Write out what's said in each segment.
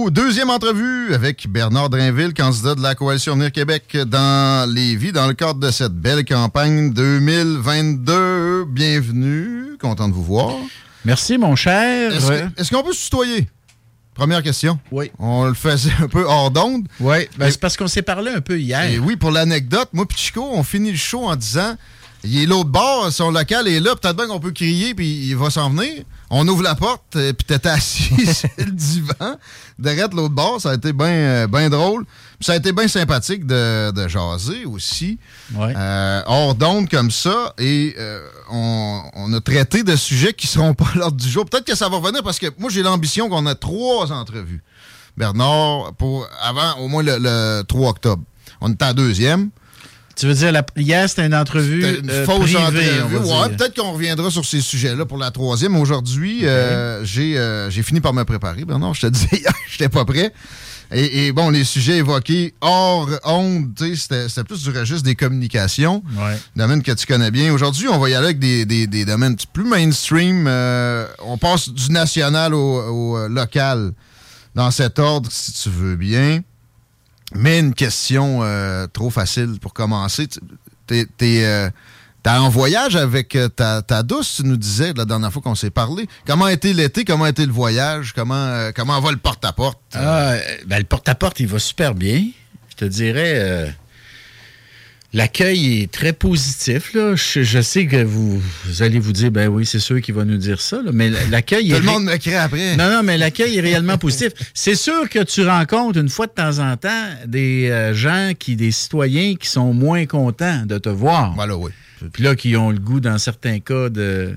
Deuxième entrevue avec Bernard Drainville, candidat de la Coalition Venir Québec dans Lévis, dans le cadre de cette belle campagne 2022. Bienvenue, content de vous voir. Merci, mon cher. Est-ce qu'on peut se tutoyer? Première question. Oui. On le faisait un peu hors d'onde. Oui, ben, c'est parce qu'on s'est parlé un peu hier. Et oui, pour l'anecdote, moi et Chico, on finit le show en disant il est l'autre bord, son local est là, peut-être bien qu'on peut crier, puis il va s'en venir. On ouvre la porte, euh, puis t'étais assis sur le divan, derrière de l'autre bord. Ça a été bien ben drôle. Puis ça a été bien sympathique de, de jaser aussi. Ouais. Euh, hors d'onde comme ça. Et euh, on, on a traité de sujets qui seront pas à l'ordre du jour. Peut-être que ça va revenir parce que moi, j'ai l'ambition qu'on a trois entrevues. Bernard, pour avant au moins le, le 3 octobre. On est en deuxième. Tu veux dire, la- hier, c'était une entrevue une euh, fausse privée, entrevue. Ouais, peut-être qu'on reviendra sur ces sujets-là pour la troisième. Aujourd'hui, euh, j'ai euh, j'ai fini par me préparer. Bernard, je te disais hier, j'étais pas prêt. Et, et bon, les sujets évoqués hors onde, tu sais, c'était c'était plus du registre des communications. Ouais. Domaine que tu connais bien. Aujourd'hui, on va y aller avec des, des- des domaines plus mainstream. On passe du national au, au, local dans cet ordre, si tu veux bien. Mais une question euh, trop facile pour commencer. T'es, euh, en voyage avec euh, ta, ta douce, tu nous disais la dernière fois qu'on s'est parlé. Comment a été l'été? Comment a été le voyage? Comment, euh, comment va le porte-à-porte? Ah, ben, le porte-à-porte, il va super bien. Je te dirais, euh, l'accueil est très positif. Là. Je, je sais que vous, vous allez vous dire, ben oui, c'est sûr qu'il va nous dire ça, là, mais l'accueil Tout est... le monde me crée après. Non, non, mais l'accueil est réellement positif. C'est sûr que tu rencontres une fois de temps en temps des euh, gens, qui, des citoyens qui sont moins contents de te voir. Voilà, oui. Puis là, qui ont le goût, dans certains cas, de.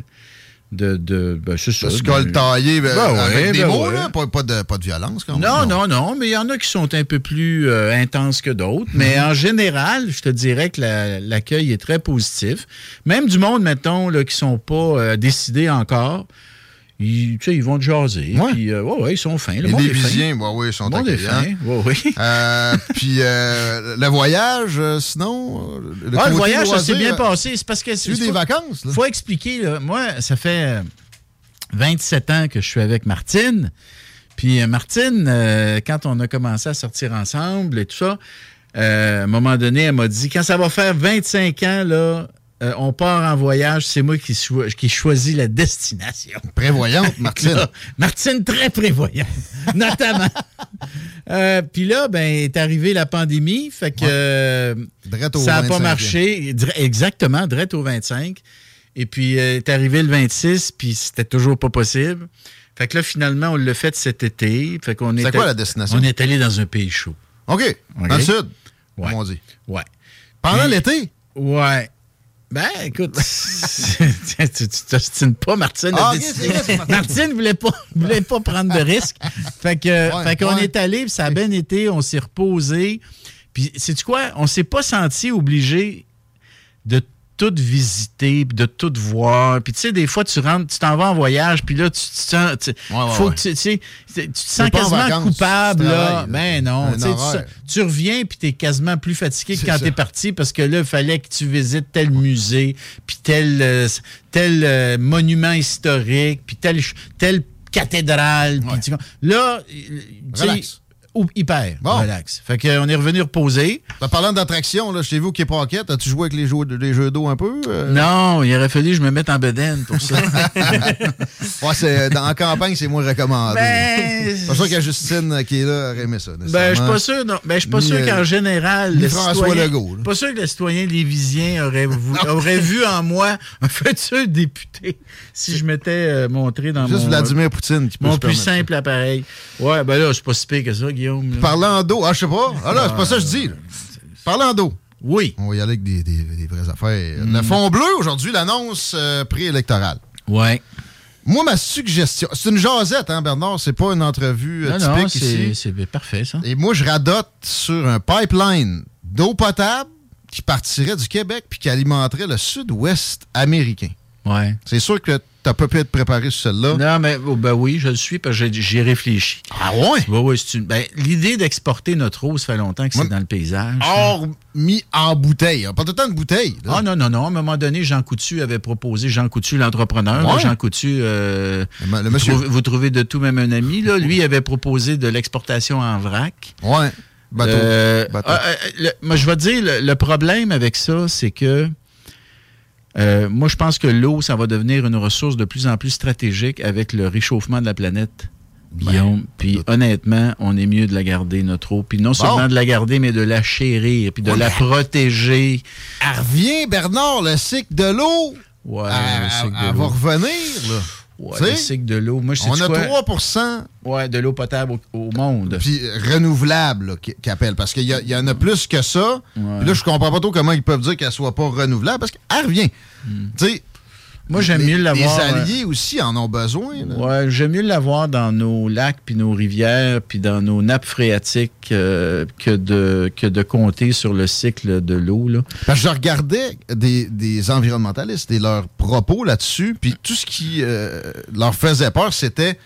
De, de ben, c'est ça, Se de- coltailler ben, Ben ouais, avec des ben mots, ouais. là, pas, pas de, pas de violence. Quand même. Non, non, non, mais il y en a qui sont un peu plus euh, intenses que d'autres. Mais en général, je te dirais que la- l'accueil est très positif. Même du monde, mettons, là, qui sont pas euh, décidés encore, ils, ils vont te jaser. Ouais. Puis, euh, ouais, ouais, ils sont fins. Le Les monde fin. Lévisiens, bah oui, ils sont Le accueillants. fin. Ouais, oui. Euh, puis euh, le voyage, euh, sinon. euh, Ah, le voyage, ça s'est bien passé. C'est parce que c'est des faut- vacances, là? faut expliquer. là. Moi, ça fait euh, 27 ans que je suis avec Martine. Puis Martine, quand on a commencé à sortir ensemble et tout ça, à un moment donné, elle m'a dit, quand ça va faire 25 ans, là, euh, on part en voyage, c'est moi qui, qui choisis la destination. Prévoyante, Martine. Là, Martine, très prévoyante, notamment. Euh, Puis là, ben, est arrivée la pandémie, fait que euh, au ça n'a pas 25e. marché. Exactement, direct au 25. Et puis, euh, est arrivé le 26, puis c'était toujours pas possible. Fait que là, finalement, on l'a fait cet été. Fait qu'on C'est est quoi la destination? On est allé dans un pays chaud. OK. Dans le sud, Ouais. comme on dit. Ouais. Pendant l'été? Ouais. Ben, écoute, tu t'ostines pas, Martine. Ah, vrai, Martine. Martine voulait pas, voulait pas prendre de risques. Fait que, Ouais, fait qu'on ouais. est allé, puis ça a bien été, on s'est reposé. Puis, sais-tu quoi? On s'est pas senti obligé de tout visiter, puis de tout voir. Puis tu sais, des fois, tu rentres, tu t'en vas en voyage, puis là, tu te sens... tu- Ouais, ouais, faut ouais. que tu, tu sais, tu te sens quasiment vacances, coupable, tu là. là. Ben non, tu sais, tu, tu reviens, puis t'es quasiment plus fatigué que quand ça. t'es parti, parce que là, il fallait que tu visites tel musée, puis tel, euh, tel euh, monument historique, puis tel, telle cathédrale. puis tu- Là, euh, tu Relax. Ou hyper Bon. relax. Fait qu'on est revenu reposer. En parlant d'attraction, là, chez vous qui est Pocket, as-tu joué avec les jeux, les jeux d'eau un peu? euh? Non, il aurait fallu que je me mette en bedaine pour ça. Ouais, c'est, dans, en campagne, c'est moins recommandé. ben, C'est pas sûr que Justine euh, qui est là aurait aimé ça. ben, je suis pas sûr, non. Ben, je suis pas Ni, sûr euh, qu'en général, le François citoyen, Legault, là. pas sûr que le citoyen lévisien aurait, vou- aurait vu en moi un futur député si je m'étais euh, montré dans Juste mon, Vladimir Poutine qui peut mon se plus ça. simple appareil. Ouais, ben là, c'est pas si pire que ça, Guillaume. Là. Parlant d'eau, ah, je sais pas. Ah là, c'est pas ça que je dis. là. Parlant d'eau. Oui. On va y aller avec des, des- des vraies affaires. Mm. Le fond bleu, aujourd'hui, l'annonce euh, préélectorale. Ouais. Moi, ma suggestion, c'est une jasette, hein, Bernard? C'est pas une entrevue euh, Non, typique non, ici. c'est parfait, ça. Et moi, je radote sur un pipeline d'eau potable qui partirait du Québec puis qui alimenterait le sud-ouest américain. Ouais. C'est sûr que t'as pas pu être préparé sur celle-là? Non, mais oh, ben oui, je le suis parce que j'ai- j'y réfléchi. Ah ouais? Oui, une- ben, l'idée d'exporter notre eau, ça fait longtemps que c'est Ouais. dans le paysage. Or mis en bouteille. Pas tout le temps de bouteille. là. Ah non, non, non. À un moment donné, Jean Coutu avait proposé, Jean Coutu, l'entrepreneur, Ouais. Jean Coutu, euh, Le, le vous, monsieur. trouvez, vous trouvez de tout même un ami, là, lui avait proposé de l'exportation en vrac. Ouais. Bateau. Euh, Bateau. ah, euh, le- moi, je vais te dire, le problème avec ça, c'est que euh, moi, je pense que l'eau, ça va devenir une ressource de plus en plus stratégique avec le réchauffement de la planète. Guillaume, puis honnêtement, on est mieux de la garder, notre eau. Puis non seulement de la garder, mais de la chérir, puis de Ouais, la mais- elle revient, Bernard, le cycle de l'eau. Ouais, Elle, le cycle elle de va revenir. Là. Ouais, Tu sais, le cycle de l'eau. Moi, je sais On a quoi? 3 Ouais, de l'eau potable au, au monde. puis renouvelable là, qui, qui appelle. Parce qu'il y, en a plus que ça. Ouais. Puis là, je comprends pas trop comment ils peuvent dire qu'elle soit pas renouvelable parce qu'elle revient. Tu sais, Moi, j'aime mieux l'avoir. Les euh, alliés aussi en ont besoin. Ouais, j'aime mieux l'avoir dans nos lacs, puis nos rivières, puis dans nos nappes phréatiques euh, que, de, que de compter sur le cycle de l'eau. là. Parce que je regardais des, des environnementalistes et leurs propos là-dessus, puis tout ce qui euh, leur faisait peur, c'était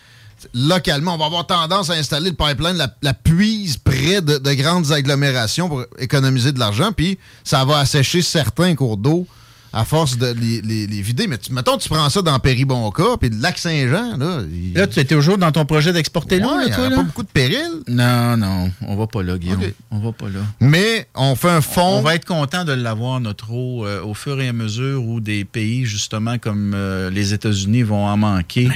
localement, on va avoir tendance à installer le pipeline, la, la puise près de, de grandes agglomérations pour économiser de l'argent, puis ça va assécher certains cours d'eau à force de les, les- les vider. Mais tu, mettons, tu prends ça dans Péribonca, puis le lac Saint-Jean, là... il- Là, tu étais toujours dans ton projet d'exporter Ouais, là, toi, a là? pas beaucoup de péril, Non, non, on va pas là, Guillaume. Ok. On va pas là. mais on fait un fond... On va être content de l'avoir, notre eau, euh, au fur et à mesure où des pays, justement, comme euh, les États-Unis, vont en manquer.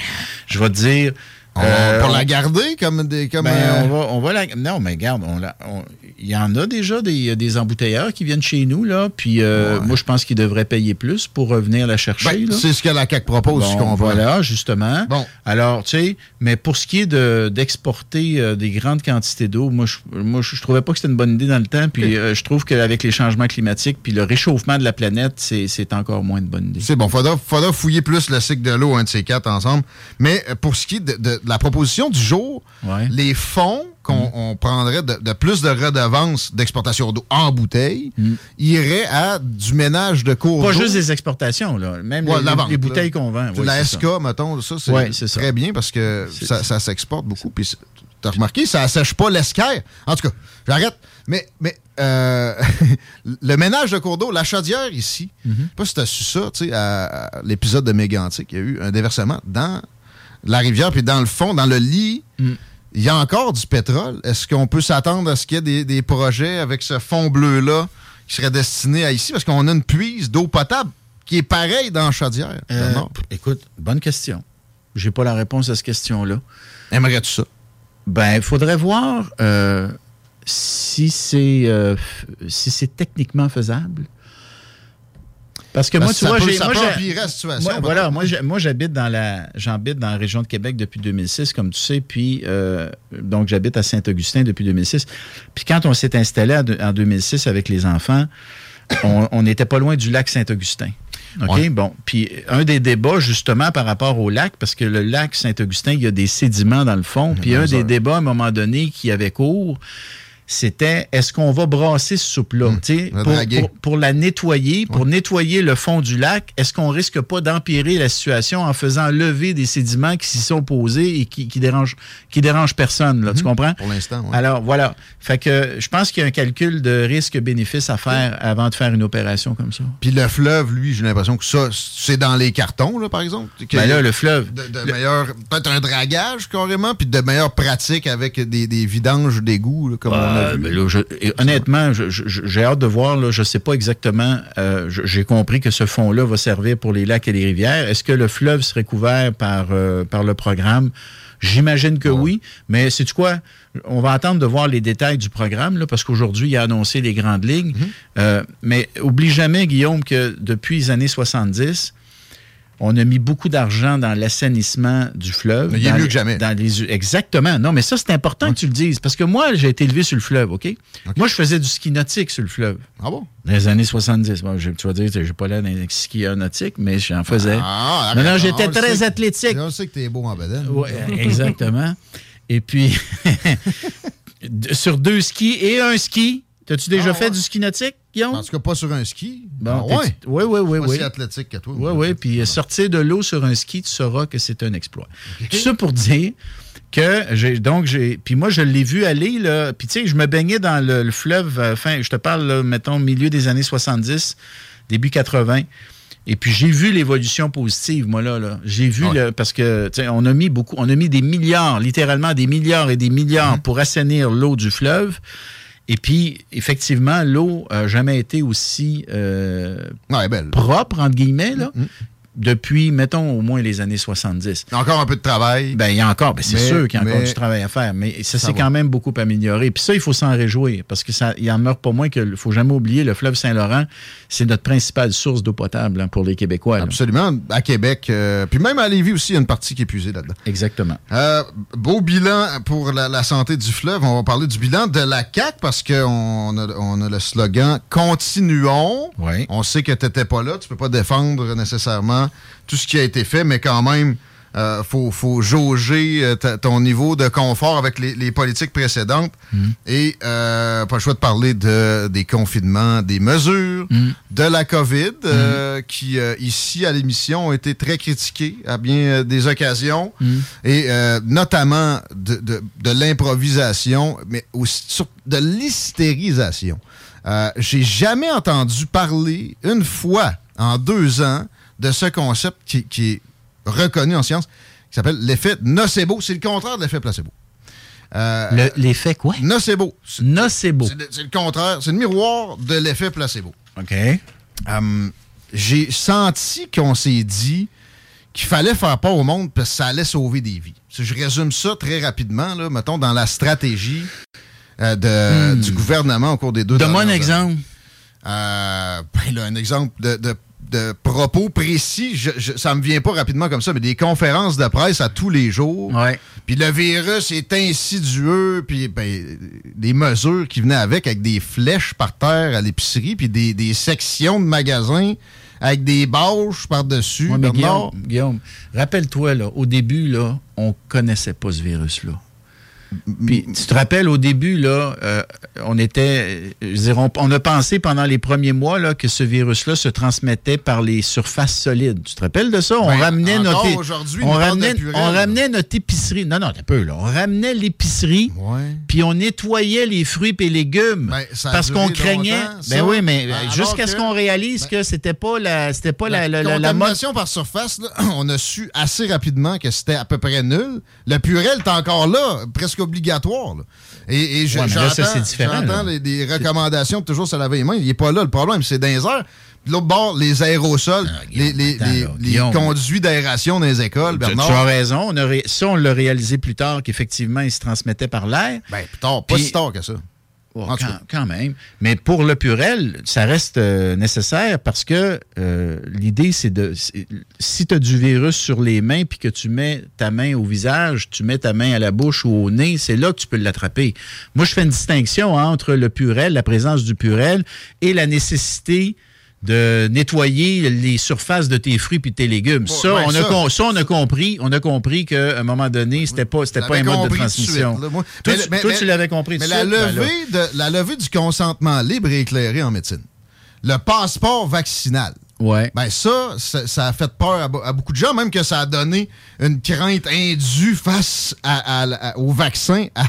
Je vais te dire... on- euh, pour on- la garder comme des... Comme, Ben, on va, on va la... Non, mais regarde, on la- on- il y en a déjà des, des embouteilleurs qui viennent chez nous, là. Puis euh, Ouais. moi, je pense qu'ils devraient payer plus pour revenir la chercher. ben, c'est ce que la CAQ propose, Bon, je comprends. voilà, justement. Bon. Alors, tu sais, mais pour ce qui est de- d'exporter euh, des grandes quantités d'eau, moi, je, moi, je, je trouvais pas que c'était une bonne idée dans le temps. Puis euh, je trouve qu'avec les changements climatiques puis le réchauffement de la planète, c'est c'est encore moins de bonne idée. C'est bon, faudra, faudra fouiller plus le cycle de l'eau, un de ces quatre ensemble. Mais euh, pour ce qui est de, de- de la proposition du jour, Ouais. les fonds qu'on on prendrait de, de plus de redevances d'exportation d'eau en bouteille iraient à du ménage de cours Pas d'eau. juste des exportations, là. Même Ouais, les, la vente, les bouteilles qu'on vend. La SK, ça. mettons, ça, c'est Ouais, c'est ça. très bien parce que ça, ça s'exporte beaucoup. Puis t'as remarqué, ça assèche pas l'esquerre. En tout cas, j'arrête. Mais, mais euh, le ménage de cours d'eau, la chaudière ici, Mm-hmm. je sais pas si t'as su ça, tu sais, à, à l'épisode de Mégantic, il y a eu un déversement dans la rivière, puis dans le fond, dans le lit, Mm. Il y a encore du pétrole. Est-ce qu'on peut s'attendre à ce qu'il y ait des, des projets avec ce fond bleu-là qui serait destiné à ici? Parce qu'on a une puise d'eau potable qui est pareille dans chaudière. Euh, écoute, bonne question. J'ai pas la réponse à cette question-là. Aimerais-tu ça? Ben, il faudrait voir euh, si c'est euh, si c'est techniquement faisable. Parce que moi, tu vois, j'ai moi, la situation, voilà, moi, j'habite dans la j'habite dans la région de Québec depuis 2006, comme tu sais, puis euh, donc j'habite à Saint-Augustin depuis 2006. Puis quand on s'est installé en 2006 avec les enfants, on on n'était pas loin du lac Saint-Augustin. OK? Ouais. Bon. Puis un des débats, justement, par rapport au lac, parce que le lac Saint-Augustin, il y a des sédiments dans le fond. Puis un des débats, à un moment donné, qui avait cours, c'était est-ce qu'on va brasser ce soupe-là? Le pour, pour- pour la nettoyer, pour nettoyer le fond du lac, est-ce qu'on risque pas d'empirer la situation en faisant lever des sédiments qui s'y sont posés et qui, qui dérangent, qui dérangent personne, là, tu comprends? Pour l'instant, ouais. Alors, voilà. Fait que je pense qu'il y a un calcul de risque-bénéfice à faire avant de faire une opération comme ça. Puis le fleuve, lui, j'ai l'impression que ça, c'est dans les cartons, là, par exemple. Que- Ben là, le fleuve. de, de meilleurs- peut-être un dragage carrément, puis de meilleures pratiques avec des, des vidanges d'égouts, comme on a Euh, vu. là, je- et honnêtement, j'ai hâte de voir. Là, je ne sais pas exactement. euh, J'ai compris que ce fonds-là va servir pour les lacs et les rivières. Est-ce que le fleuve serait couvert par, euh, par le programme? J'imagine que oui, mais c'est quoi? On va attendre de voir les détails du programme, là, parce qu'aujourd'hui, il a annoncé les grandes lignes. Mhm. Euh, mais oublie jamais, Guillaume, que depuis les années 70, on a mis beaucoup d'argent dans l'assainissement du fleuve. Mais il est mieux les- que jamais. dans les- exactement. Non, mais ça, c'est important que tu le dises. Parce que moi, j'ai été élevé sur le fleuve, OK? Moi, je faisais du ski nautique sur le fleuve. Ah bon? Dans les années 70. Bon, je- tu vas dire, j'ai pas l'air d'un skieur nautique, mais j'en faisais. Ah, non, non, j'étais très sait- athlétique. On sait que t'es beau en bedaine. Oui, exactement. Et puis, sur deux skis et un ski. T'as-tu déjà Ah, fait ouais. du ski nautique, Guillaume? En tout cas, pas sur un ski. Bon, ah, ouais. Oui, oui, oui. Oui. athlétique que toi. Oui, oui. Puis euh, sortir de l'eau sur un ski, tu sauras que c'est un exploit. Tout ça pour dire que j'ai donc j'ai puis moi je l'ai vu aller là puis tu sais je me baignais dans le, le fleuve euh, fin je te parle là, mettons milieu des années 70 début 80 et puis j'ai vu l'évolution positive moi là là j'ai vu Ouais. le- parce que on a mis beaucoup on a mis des milliards littéralement des milliards et des milliards pour assainir l'eau du fleuve et puis effectivement l'eau a jamais été aussi euh, Ouais, propre, entre guillemets, là, Mm-hmm. Depuis, mettons, au moins les années 70. Encore un peu de travail. Ben, il y a encore, ben, c'est sûr qu'il y a encore mais- du travail à faire, mais ça, Ça s'est quand même beaucoup amélioré. Puis ça, il faut s'en réjouir, parce que ça, il en meurt pas moins que, il faut jamais oublier, le fleuve Saint-Laurent, c'est notre principale source d'eau potable hein, pour les Québécois. là. Absolument. À Québec. euh, puis même à Lévis aussi, il y a une partie qui est puisée là-dedans. Exactement. Euh, beau bilan pour la, la santé du fleuve. On va parler du bilan de la CAQ parce qu'on a, on a le slogan Continuons. On sait que tu n'étais pas là. Tu peux pas défendre nécessairement tout ce qui a été fait, mais quand même, il faut, faut jauger euh, ton niveau de confort avec les, les politiques précédentes. Et euh, pas le choix de parler de, des confinements, des mesures, de la COVID, euh, qui, euh, ici, à l'émission, ont été très critiquées à bien euh, des occasions. Et euh, notamment de, de- de l'improvisation, mais aussi de l'hystérisation. Euh, J'ai jamais entendu parler une fois en deux ans de ce concept qui, qui est reconnu en science, qui s'appelle l'effet nocebo. C'est le contraire de l'effet placebo. Euh, Le- L'effet quoi? nocebo. C'est Nocebo. c'est le, contraire. C'est le miroir de l'effet placebo. OK. Euh, J'ai senti qu'on s'est dit qu'il fallait faire peur au monde parce que ça allait sauver des vies. Si je résume ça très rapidement, là, mettons, dans la stratégie euh, de- du gouvernement au cours des deux Donne-moi un dernières années. exemple. Euh, ben là, un exemple de, de- de propos précis, je, je- ça me vient pas rapidement comme ça, mais des conférences de presse à tous les jours. Ouais. Puis le virus est insidieux, puis ben, des mesures qui venaient avec, avec des flèches par terre à l'épicerie, puis des, des sections de magasins avec des bâches par-dessus. Ouais. Guillaume, Guillaume, rappelle-toi, là, au début, là, on connaissait pas ce virus-là. Puis, tu te rappelles, au début, là, euh, on était. euh, je veux dire, on, on a pensé pendant les premiers mois là, que ce virus-là se transmettait par les surfaces solides. Tu te rappelles de ça? On Ben, ramenait notre. on ramenait, on ramenait notre épicerie. Non, non, un peu, là. On ramenait l'épicerie. Ouais. Puis on nettoyait les fruits et légumes Ben, parce qu'on craignait. Ben oui, mais Alors jusqu'à ce qu'on réalise ben, que c'était pas la, c'était pas la, la, La mode. par surface, là, on a su assez rapidement que c'était à peu près nul. Le purel est encore là, presque obligatoire. là. Et, Ouais, j'entends les, des recommandations de toujours se laver les mains. Il n'est pas là le problème, c'est dans les airs. Puis l'autre bord, les aérosols, Ah, les, Guillaume, les- attends, les- là, les Guillaume. conduits d'aération dans les écoles, Tu, tu Bernard. as raison. On a ré- ça, on l'a réalisé plus tard qu'effectivement, il se transmettait par l'air. Ben, plus tard, pas Puis- si tard que ça. Oh, quand, même. Mais pour le purel, ça reste euh, nécessaire parce que euh, l'idée, c'est de. Si tu as du virus sur les mains puis que tu mets ta main au visage, tu mets ta main à la bouche ou au nez, c'est là que tu peux l'attraper. Moi, je fais une distinction entre le purel, la présence du purel, et la nécessité de nettoyer les surfaces de tes fruits puis de tes légumes. ça, ouais, on ça. A, ça, on a compris. On a compris qu'à un moment donné, c'était pas, c'était pas un mode de transmission. suite, moi. toi, Mais- tu- mais- toi, mais- tu l'avais compris Mais la suite, ben levée, de, la levée du consentement libre et éclairé en médecine, le passeport vaccinal, Ouais. ben ça, ça, ça a fait peur à, be- à beaucoup de gens, même que ça a donné une crainte indue face à- à- à- au vaccin à,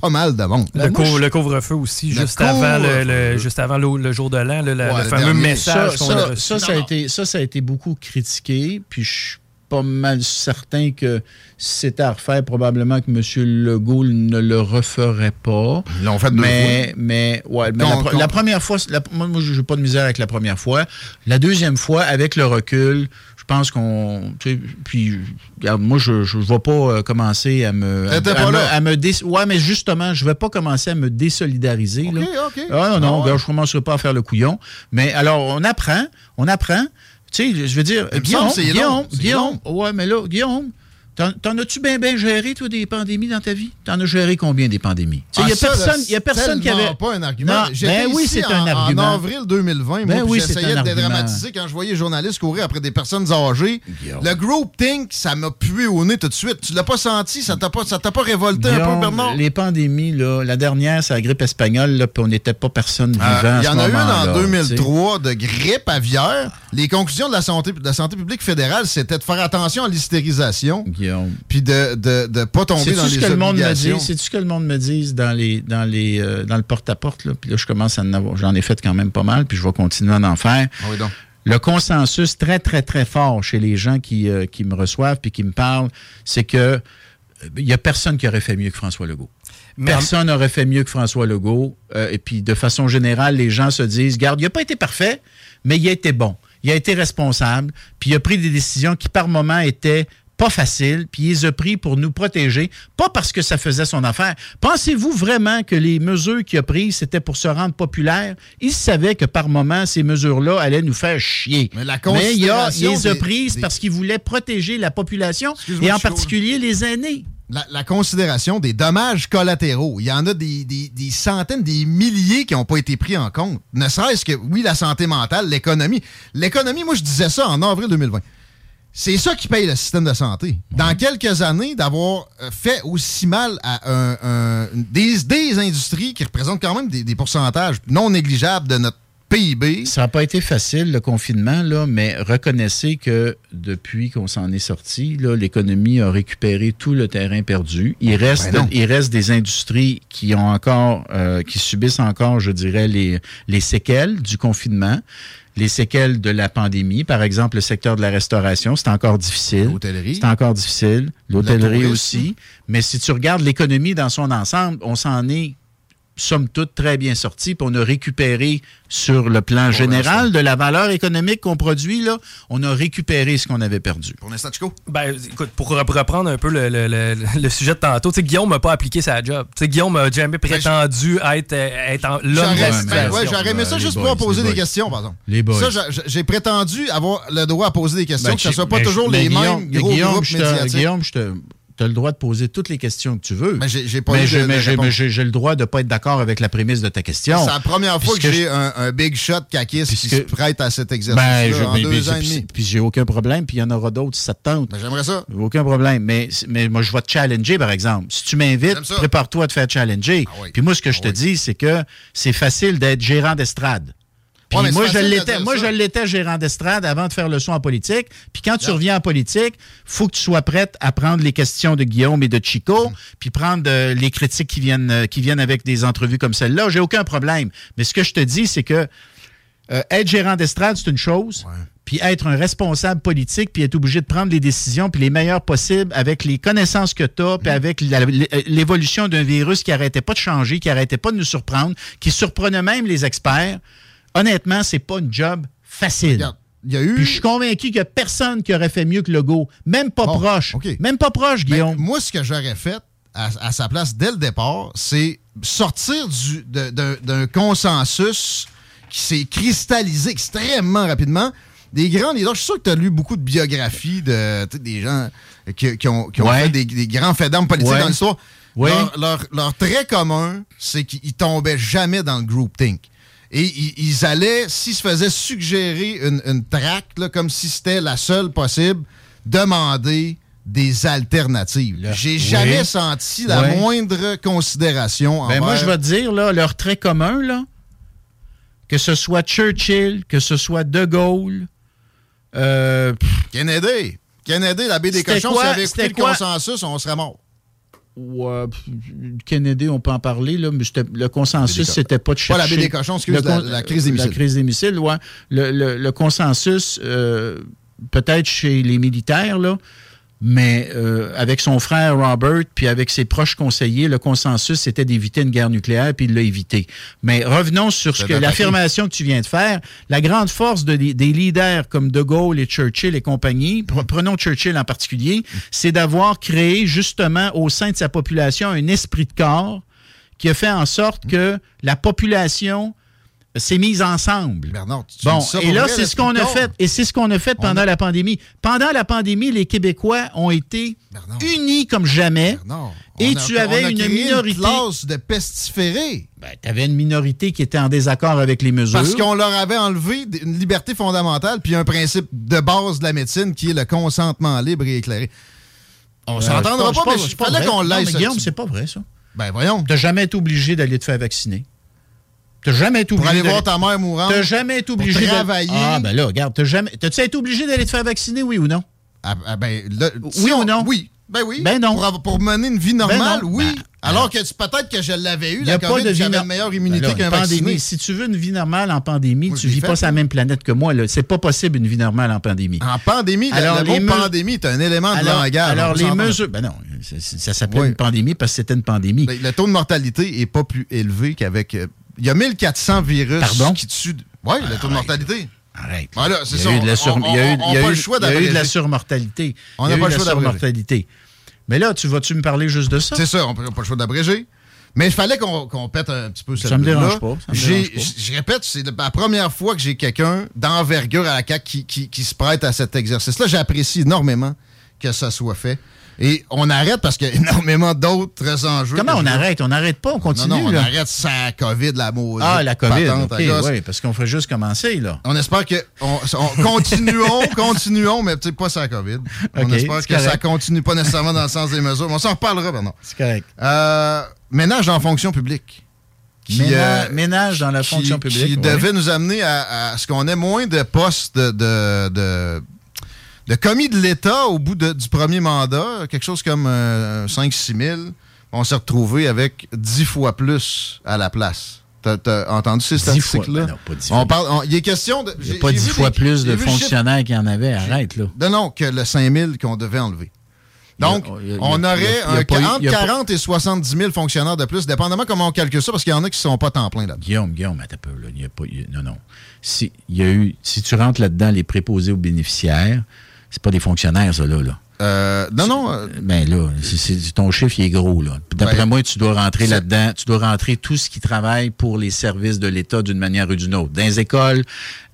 pas mal de monde. Le, Ben, moi, cou- je- le couvre-feu aussi, Le juste, avant le, juste avant le, le jour de l'an, le, le- Ouais, le le fameux dernier. message ça, qu'on a ça, reçu. ça, ça a été, ça, ça a été beaucoup critiqué, puis je suis pas mal certain que si c'était à refaire, probablement que M. Legault ne le referait pas. Ils l'ont fait deux mais, mais, ouais, mais la, première fois, la- moi, je n'ai pas de misère avec la première fois. La deuxième fois, avec le recul, pense qu'on. tu sais, Puis, regarde, moi, je ne vais pas euh, commencer à me. à, pas me- à me Ouais, mais justement, je ne vais pas commencer à me désolidariser. là. OK, OK. Ah non, non, Ah ouais. regarde, je ne commencerai pas à faire le couillon. Mais alors, on apprend, on apprend. Tu sais, je veux dire, Il me Guillaume, Guillaume, Guillaume, ouais, mais là, Guillaume, t'en, as-tu bien, bien géré, toi, des pandémies dans ta vie? T'en as géré combien des pandémies? Il Ah, n'y a ça, personne, y a personne qui avait. pas un argument. J'étais ben oui, c'est en, un argument. En avril 2020, Ben moi, oui, j'essayais de dédramatiser quand je voyais les journalistes courir après des personnes âgées. Le group think, ça m'a pué au nez tout de suite. Tu l'as pas senti? Ça t'a pas, ça t'a pas révolté un peu, Bernard? les pandémies, là, la dernière, c'est la grippe espagnole, puis on n'était pas personne vivant. Euh, à Il y en a eu en tu sais. 2003 de grippe aviaire. Les conclusions de la santé, de la santé publique fédérale, c'était de faire attention à l'hystérisation, Guillaume. puis de, de, de pas tomber dans ce les que le monde me obligations. dit? C'est-tu ce que le monde me dise dans les dans les euh, dans le porte-à-porte là? Puis là, je commence à en avoir. J'en ai fait quand même pas mal, puis je vais continuer à en faire. Ah oui, donc. Le consensus très, très, très fort chez les gens qui, euh, qui me reçoivent puis qui me parlent, c'est que il n'y a personne qui aurait fait mieux que François Legault. Personne n'aurait fait mieux que François Legault. Euh, et puis, de façon générale, les gens se disent, garde, il n'a pas été parfait, mais il a été bon. Il a été responsable, puis il a pris des décisions qui, par moments, étaient pas faciles, puis il les a pris pour nous protéger, pas parce que ça faisait son affaire. Pensez-vous vraiment que les mesures qu'il a prises, c'était pour se rendre populaire? Il savait que par moments, ces mesures-là allaient nous faire chier. Mais la il, a, il les a des- prises des- parce qu'il voulait protéger la population, et en particulier les aînés. la, la considération des dommages collatéraux. Il y en a des, des- des centaines, des milliers qui n'ont pas été pris en compte. Ne serait-ce que, oui, la santé mentale, l'économie. L'économie, moi, je disais ça en avril 2020. C'est ça qui paye le système de santé. Dans quelques années, d'avoir euh, fait aussi mal à un- un- des, des industries qui représentent quand même des, des pourcentages non négligeables de notre PIB. Ça n'a pas été facile, le confinement, là, mais reconnaissez que depuis qu'on s'en est sorti, l'économie a récupéré tout le terrain perdu. Il reste, Ben non. il reste des industries qui ont encore, euh, qui subissent encore, je dirais, les, les séquelles du confinement, les séquelles de la pandémie. Par exemple, le secteur de la restauration, c'est encore difficile. L'hôtellerie. C'est encore difficile. L'hôtellerie aussi. Mais si tu regardes l'économie dans son ensemble, on s'en est somme toute très bien sorti, puis on a récupéré sur le plan général de la valeur économique qu'on produit, là, on a récupéré ce qu'on avait perdu. Pour l'instant, Chico? Ben, écoute, pour re- reprendre un peu le, le- le- le sujet de tantôt, tu sais, Guillaume n'a pas appliqué sa job. Tu sais, Guillaume n'a jamais prétendu être, euh, être en- l'homme de la Ouais, situation. ben, ouais, j'aurais aimé ça juste boys, pouvoir poser des boys. questions, par exemple. Les boys. Ça, j'ai- prétendu avoir le droit à poser des questions, Ben, que ce ne soit pas mais toujours les mais mêmes Guillaume, gros Guillaume, groupes je te- médiatiques. Guillaume, je te... as le droit de poser toutes les questions que tu veux. Mais j'ai pas mais je- j'ai- le droit de ne pas être d'accord avec la prémisse de ta question. C'est la première fois Puisque que j'ai je- un, un big shot caquiste qui se Puisque- prête à cet exercice Ben, je- en mais- deux mais- ans et demi. Puis j'ai aucun problème, puis il y en aura d'autres si ça te tente. Ben, J'aimerais ça. Aucun problème. Mais, mais moi, je vais te challenger, par exemple. Si tu m'invites, prépare-toi à te faire challenger. Ah oui. Puis moi, ce que je Ah te oui. dis, c'est que c'est facile d'être gérant d'estrade. Puis Ouais, mais moi, je l'étais, moi, je l'étais gérant d'estrade avant de faire le son en politique. Puis quand tu reviens en politique, faut que tu sois prête à prendre les questions de Guillaume et de Chico, puis prendre euh, les critiques qui viennent, euh, qui viennent avec des entrevues comme celle-là. J'ai aucun problème. Mais ce que je te dis, c'est que euh, être gérant d'estrade, c'est une chose. Puis être un responsable politique, puis être obligé de prendre les décisions, puis les meilleures possibles avec les connaissances que tu as, puis avec la- l'évolution d'un virus qui arrêtait pas de changer, qui arrêtait pas de nous surprendre, qui surprenait même les experts. Honnêtement, c'est pas une job facile. Regarde, il y a eu. Puis je suis convaincu qu'il n'y a personne qui aurait fait mieux que Legault. Même pas Bon, proche. Même pas proche, Ben, Guillaume. moi, ce que j'aurais fait à, à sa place dès le départ, c'est sortir d'un consensus qui s'est cristallisé extrêmement rapidement. Des grands leaders, je suis sûr que tu as lu beaucoup de biographies de des gens qui, qui ont, qui ont Ouais. fait des, des grands faits d'armes politiques Ouais. dans l'histoire. Ouais. Leur, leur- leur trait commun, c'est qu'ils tombaient jamais dans le groupthink. Et ils, allaient, s'ils se faisaient suggérer une, une traque, comme si c'était la seule possible, demander des alternatives. J'ai jamais senti la moindre considération. Ben moi, je vais te dire, là, leur trait commun, là, que ce soit Churchill, que ce soit De Gaulle, euh, Kennedy. Kennedy, la baie des cochons, si avait écouté le consensus, on serait mort. Kennedy, on peut en parler, là, mais le consensus, c'était pas de chercher... Pas la baie des cochons, excuse, la, la, crise des missiles. La crise des missiles, ouais. Le, consensus, euh, peut-être chez les militaires, là, mais euh, avec son frère Robert, puis avec ses proches conseillers, le consensus, c'était d'éviter une guerre nucléaire, puis il l'a évité. Mais revenons sur ce que l'affirmation que tu viens de faire. La grande force des leaders comme De Gaulle et Churchill et compagnie, prenons Churchill en particulier, c'est d'avoir créé justement au sein de sa population un esprit de corps qui a fait en sorte que la population c'est mis ensemble. Bernard, tu bon, et là, c'est ce qu'on a fait. Et c'est ce qu'on a fait pendant la pandémie. Pendant la pandémie, les Québécois ont été unis comme jamais. et tu avais une minorité. Une de pestiférés. Ben, tu avais une minorité qui était en désaccord avec les mesures. Parce qu'on leur avait enlevé une liberté fondamentale puis un principe de base de la médecine qui est le consentement libre et éclairé. On euh, s'entendra pas, mais je fallait qu'on l'aille. Guillaume, c'est pas vrai, ça. Ben voyons. Tu jamais été obligé d'aller te faire vacciner. T'as jamais été obligé. Pour aller voir ta mère mourante. T'as jamais été obligé de travailler. Ah, ben là, regarde, t'as jamais. T'as-tu été obligé d'aller te faire vacciner, oui ou non? Ah, ah ben, oui ou non? Oui. Ben oui. Ben non. Pour, mener une vie ben normale, oui. Ben, Alors que peut-être que je l'avais eu, la COVID, j'avais une meilleure immunité qu'un vacciné. Si tu veux une vie normale en pandémie, tu vis pas sur la même planète que moi. C'est pas possible une vie normale en pandémie. En pandémie, alors, le mot pandémie est un élément de langage. Alors les mesures... Ben non, ça, s'appelle une pandémie parce que c'était une pandémie. le taux de mortalité est pas plus élevé qu'avec euh, y a 1400 virus qui tuent. Oui, le taux de mortalité. Arrête. Voilà, c'est ça. Il y a eu de la, surmortalité. On n'a pas le choix d'abréger. Mais là, tu vas-tu me parler juste de ça? C'est ça, on n'a pas le choix d'abréger. Mais il fallait qu'on pète un petit peu cette Ça me dérange pas. Je répète, c'est la première fois que j'ai quelqu'un d'envergure à la CAQ qui, qui, qui, se prête à cet exercice-là. J'apprécie énormément que ça soit fait. Et on arrête parce qu'il y a énormément d'autres enjeux. Comment on arrête? On n'arrête pas, on continue. Non, non, on arrête sans COVID, la mode. Ah, la COVID, oui, parce qu'on ferait juste commencer, là. On espère que... On, continuons, continuons, mais peut-être pas sans COVID. on espère que ça continue pas nécessairement dans le sens des mesures. on s'en reparlera, maintenant. C'est correct. Euh, ménage la fonction publique. Euh, ménage, dans la fonction publique. Qui devait nous amener à, ce qu'on ait moins de postes de le commis de l'État, au bout du premier mandat, quelque chose comme 5-6 euh, 000, on s'est retrouvé avec 10 fois plus à la place. T'as as entendu ces statistiques-là? Ben on parle, il est question de. Il n'y a pas 10 fois plus de fonctionnaires qu'il y en avait. Arrête, là. Non, non, que le 5 000 qu'on devait enlever. Donc, on aurait entre 40 et 70 000 fonctionnaires de plus, dépendamment comment on calcule ça, parce qu'il y en a qui ne sont pas temps plein là-dedans. Guillaume, Guillaume, attends peu. Là, il y a pas, non, non. Si, il y a eu, si tu rentres là-dedans, les préposés aux bénéficiaires, c'est pas des fonctionnaires, ça, là. là. Euh, non, non. Euh, ben là, ton chiffre, il est gros, là. D'après ben, moi, tu dois rentrer là-dedans. Tu dois rentrer tout ce qui travaille pour les services de l'État d'une manière ou d'une autre. Dans les écoles,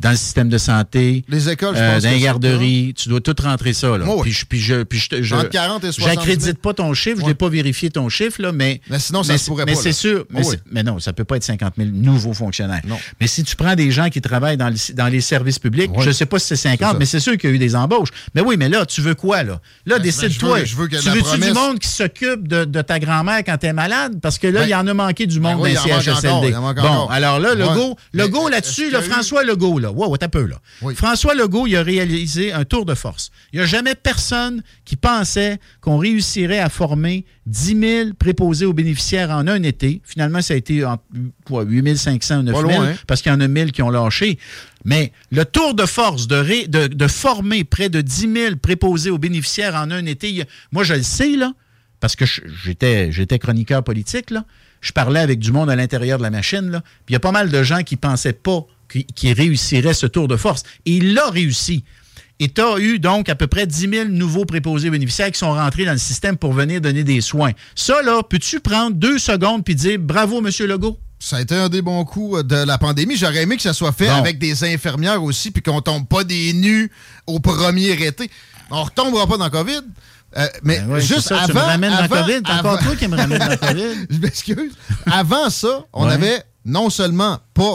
dans le système de santé. Les écoles, je euh, pense. Dans les garderies. Tu dois tout rentrer ça, là. Je, puis je, puis je, je, 40 et J'accrédite pas ton chiffre. Je n'ai pas vérifié ton chiffre, là, mais. Mais sinon, ça mais, pourrait mais pas. c'est sûr. Mais, mais, non, ça peut pas être 50 000 nouveaux fonctionnaires. Non. Mais si tu prends des gens qui travaillent dans, dans les services publics, je sais pas si c'est 50, mais c'est sûr qu'il y a eu des embauches. Mais oui, mais là, tu veux quoi, là? Là, ben, décide-toi. tu veux-tu du monde qui s'occupe de, ta grand-mère quand tu es malade? Parce que là, ben, il y en a manqué du monde ben dans les CHSLD. Bon, alors là, Legault, Legault là-dessus, le François Legault, là. Wow, t'as peu, là. François Legault, il a réalisé un tour de force. Il n'y a jamais personne qui pensait qu'on réussirait à former 10 000 préposés aux bénéficiaires en un été. Finalement, ça a été en, quoi, 8 500 ou 9 000, parce qu'il y en a 1000 qui ont lâché. Mais le tour de force de, de, former près de 10 000 préposés aux bénéficiaires en un été, moi, je le sais, là, parce que j'étais, j'étais chroniqueur politique, là. Je parlais avec du monde à l'intérieur de la machine, là. Puis il y a pas mal de gens qui pensaient pas qu'il réussirait ce tour de force. Et il l'a réussi. Et tu as eu donc à peu près 10 000 nouveaux préposés bénéficiaires qui sont rentrés dans le système pour venir donner des soins. Ça, là, peux-tu prendre deux secondes puis dire bravo, M. Legault? Ça a été un des bons coups de la pandémie. J'aurais aimé que ça soit fait avec des infirmières aussi, puis qu'on tombe pas des nus au premier été. On retombera pas dans le COVID. Euh, mais ben juste avant. Tu me ramènes dans COVID. C'est encore toi qui me ramène dans COVID. Je m'excuse. Avant ça, on avait non seulement pas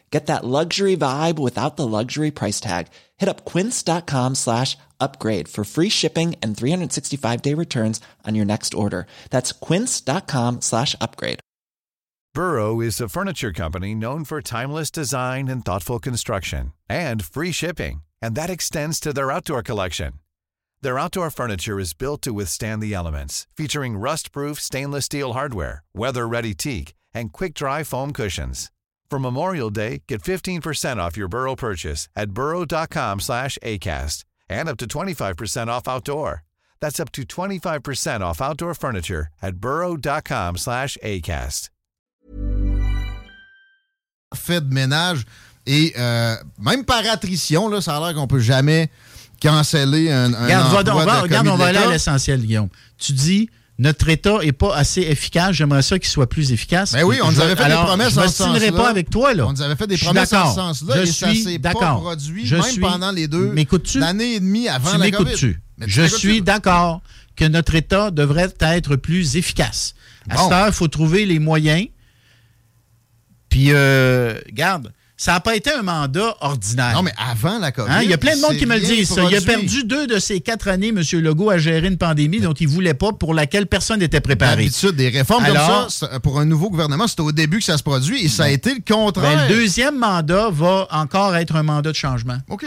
Get that luxury vibe without the luxury price tag. Hit up quince.com slash upgrade for free shipping and 365 day returns on your next order. That's quince.com slash upgrade. Burrow is a furniture company known for timeless design and thoughtful construction and free shipping, and that extends to their outdoor collection. Their outdoor furniture is built to withstand the elements, featuring rust-proof stainless steel hardware, weather-ready teak, and quick-dry foam cushions. For Memorial Day, get 15% off your Burrow purchase at burrow.com slash ACAST and up to 25% off outdoor. That's up to 25% off outdoor furniture at burrow.com slash ACAST. Fait de ménage et euh, même par attrition, là, ça a l'air qu'on peut jamais canceller un, un Regarde, va- on va, de regarde, on va aller à l'essentiel, Guillaume. Tu dis, notre État n'est pas assez efficace. J'aimerais ça qu'il soit plus efficace. Ben oui, on nous Je- avait fait alors, des promesses je en ce sens-là. stinerai pas avec toi, là. On nous avait fait des Je promesses en ce sens-là Je et ça suis s'est pas d'accord. produit Je même suis- pendant les deux l'année et demie avant tu la COVID. Mais tu Je suis d'accord que notre État devrait être plus efficace. À Bon. cette heure, il faut trouver les moyens. Puis, euh, garde, ça n'a pas été un mandat ordinaire. Non, mais avant la COVID. Hein, Il y a plein de monde qui me le ça. Il a perdu deux de ses quatre années, M. Legault, à gérer une pandémie dont il ne voulait pas, pour laquelle personne n'était préparé. D'habitude, des réformes Alors- comme ça, pour un nouveau gouvernement, c'est au début que ça se produit et ça a été le contraire. Ben, le deuxième mandat va encore être un mandat de changement. OK.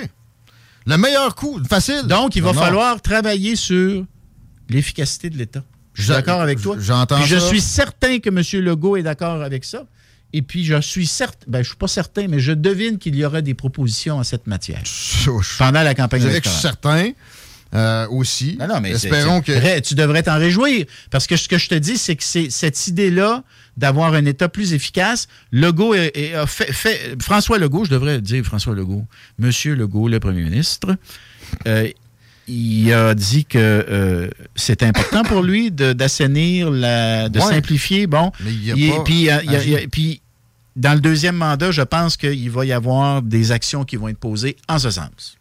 Le meilleur coup, facile. Donc, il va Non, non. falloir travailler sur l'efficacité de l'État. Je suis d'accord avec toi. j'entends Je suis certain que M. Legault est d'accord avec ça. Et puis, je suis certain, ben, je suis pas certain, mais je devine qu'il y aura des propositions en cette matière pendant la campagne je que je suis électorale. certain euh, aussi. Non, non, mais c'est- Espérons c'est que. tu devrais t'en réjouir. Parce que ce que je te dis, c'est que c'est cette idée-là d'avoir un État plus efficace, Legault est- est- a fait, fait- François Legault, je devrais dire François Legault, Monsieur Legault, le premier ministre, euh, il a dit que euh, c'était important pour lui de- d'assainir, la, de Ouais. simplifier. Bon, Mais il y a pas puis, il a- agi. il y a- puis, dans le deuxième mandat, je pense qu'il va y avoir des actions qui vont être posées en ce sens.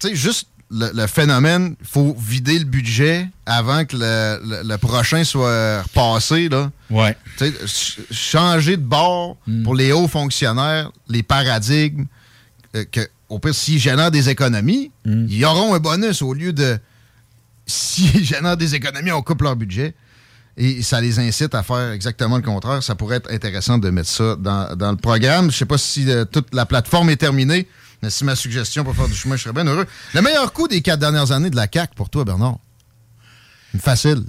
Tu sais, juste le, le phénomène, il faut vider le budget avant que le, le- le prochain soit repassé. Là. Ouais. Tu sais, ch- changer de bord Hmm. pour les hauts fonctionnaires, les paradigmes, euh, que, au pire, s'ils génèrent des économies, Hmm. ils auront un bonus au lieu de. S'ils génèrent des économies, on coupe leur budget. Et ça les incite à faire exactement le contraire. Ça pourrait être intéressant de mettre ça dans, le programme. Je sais pas si euh, toute la plateforme est terminée, mais si ma suggestion pour faire du chemin, je serais bien heureux. Le meilleur coup des quatre dernières années de la CAC pour toi, Bernard? Facile.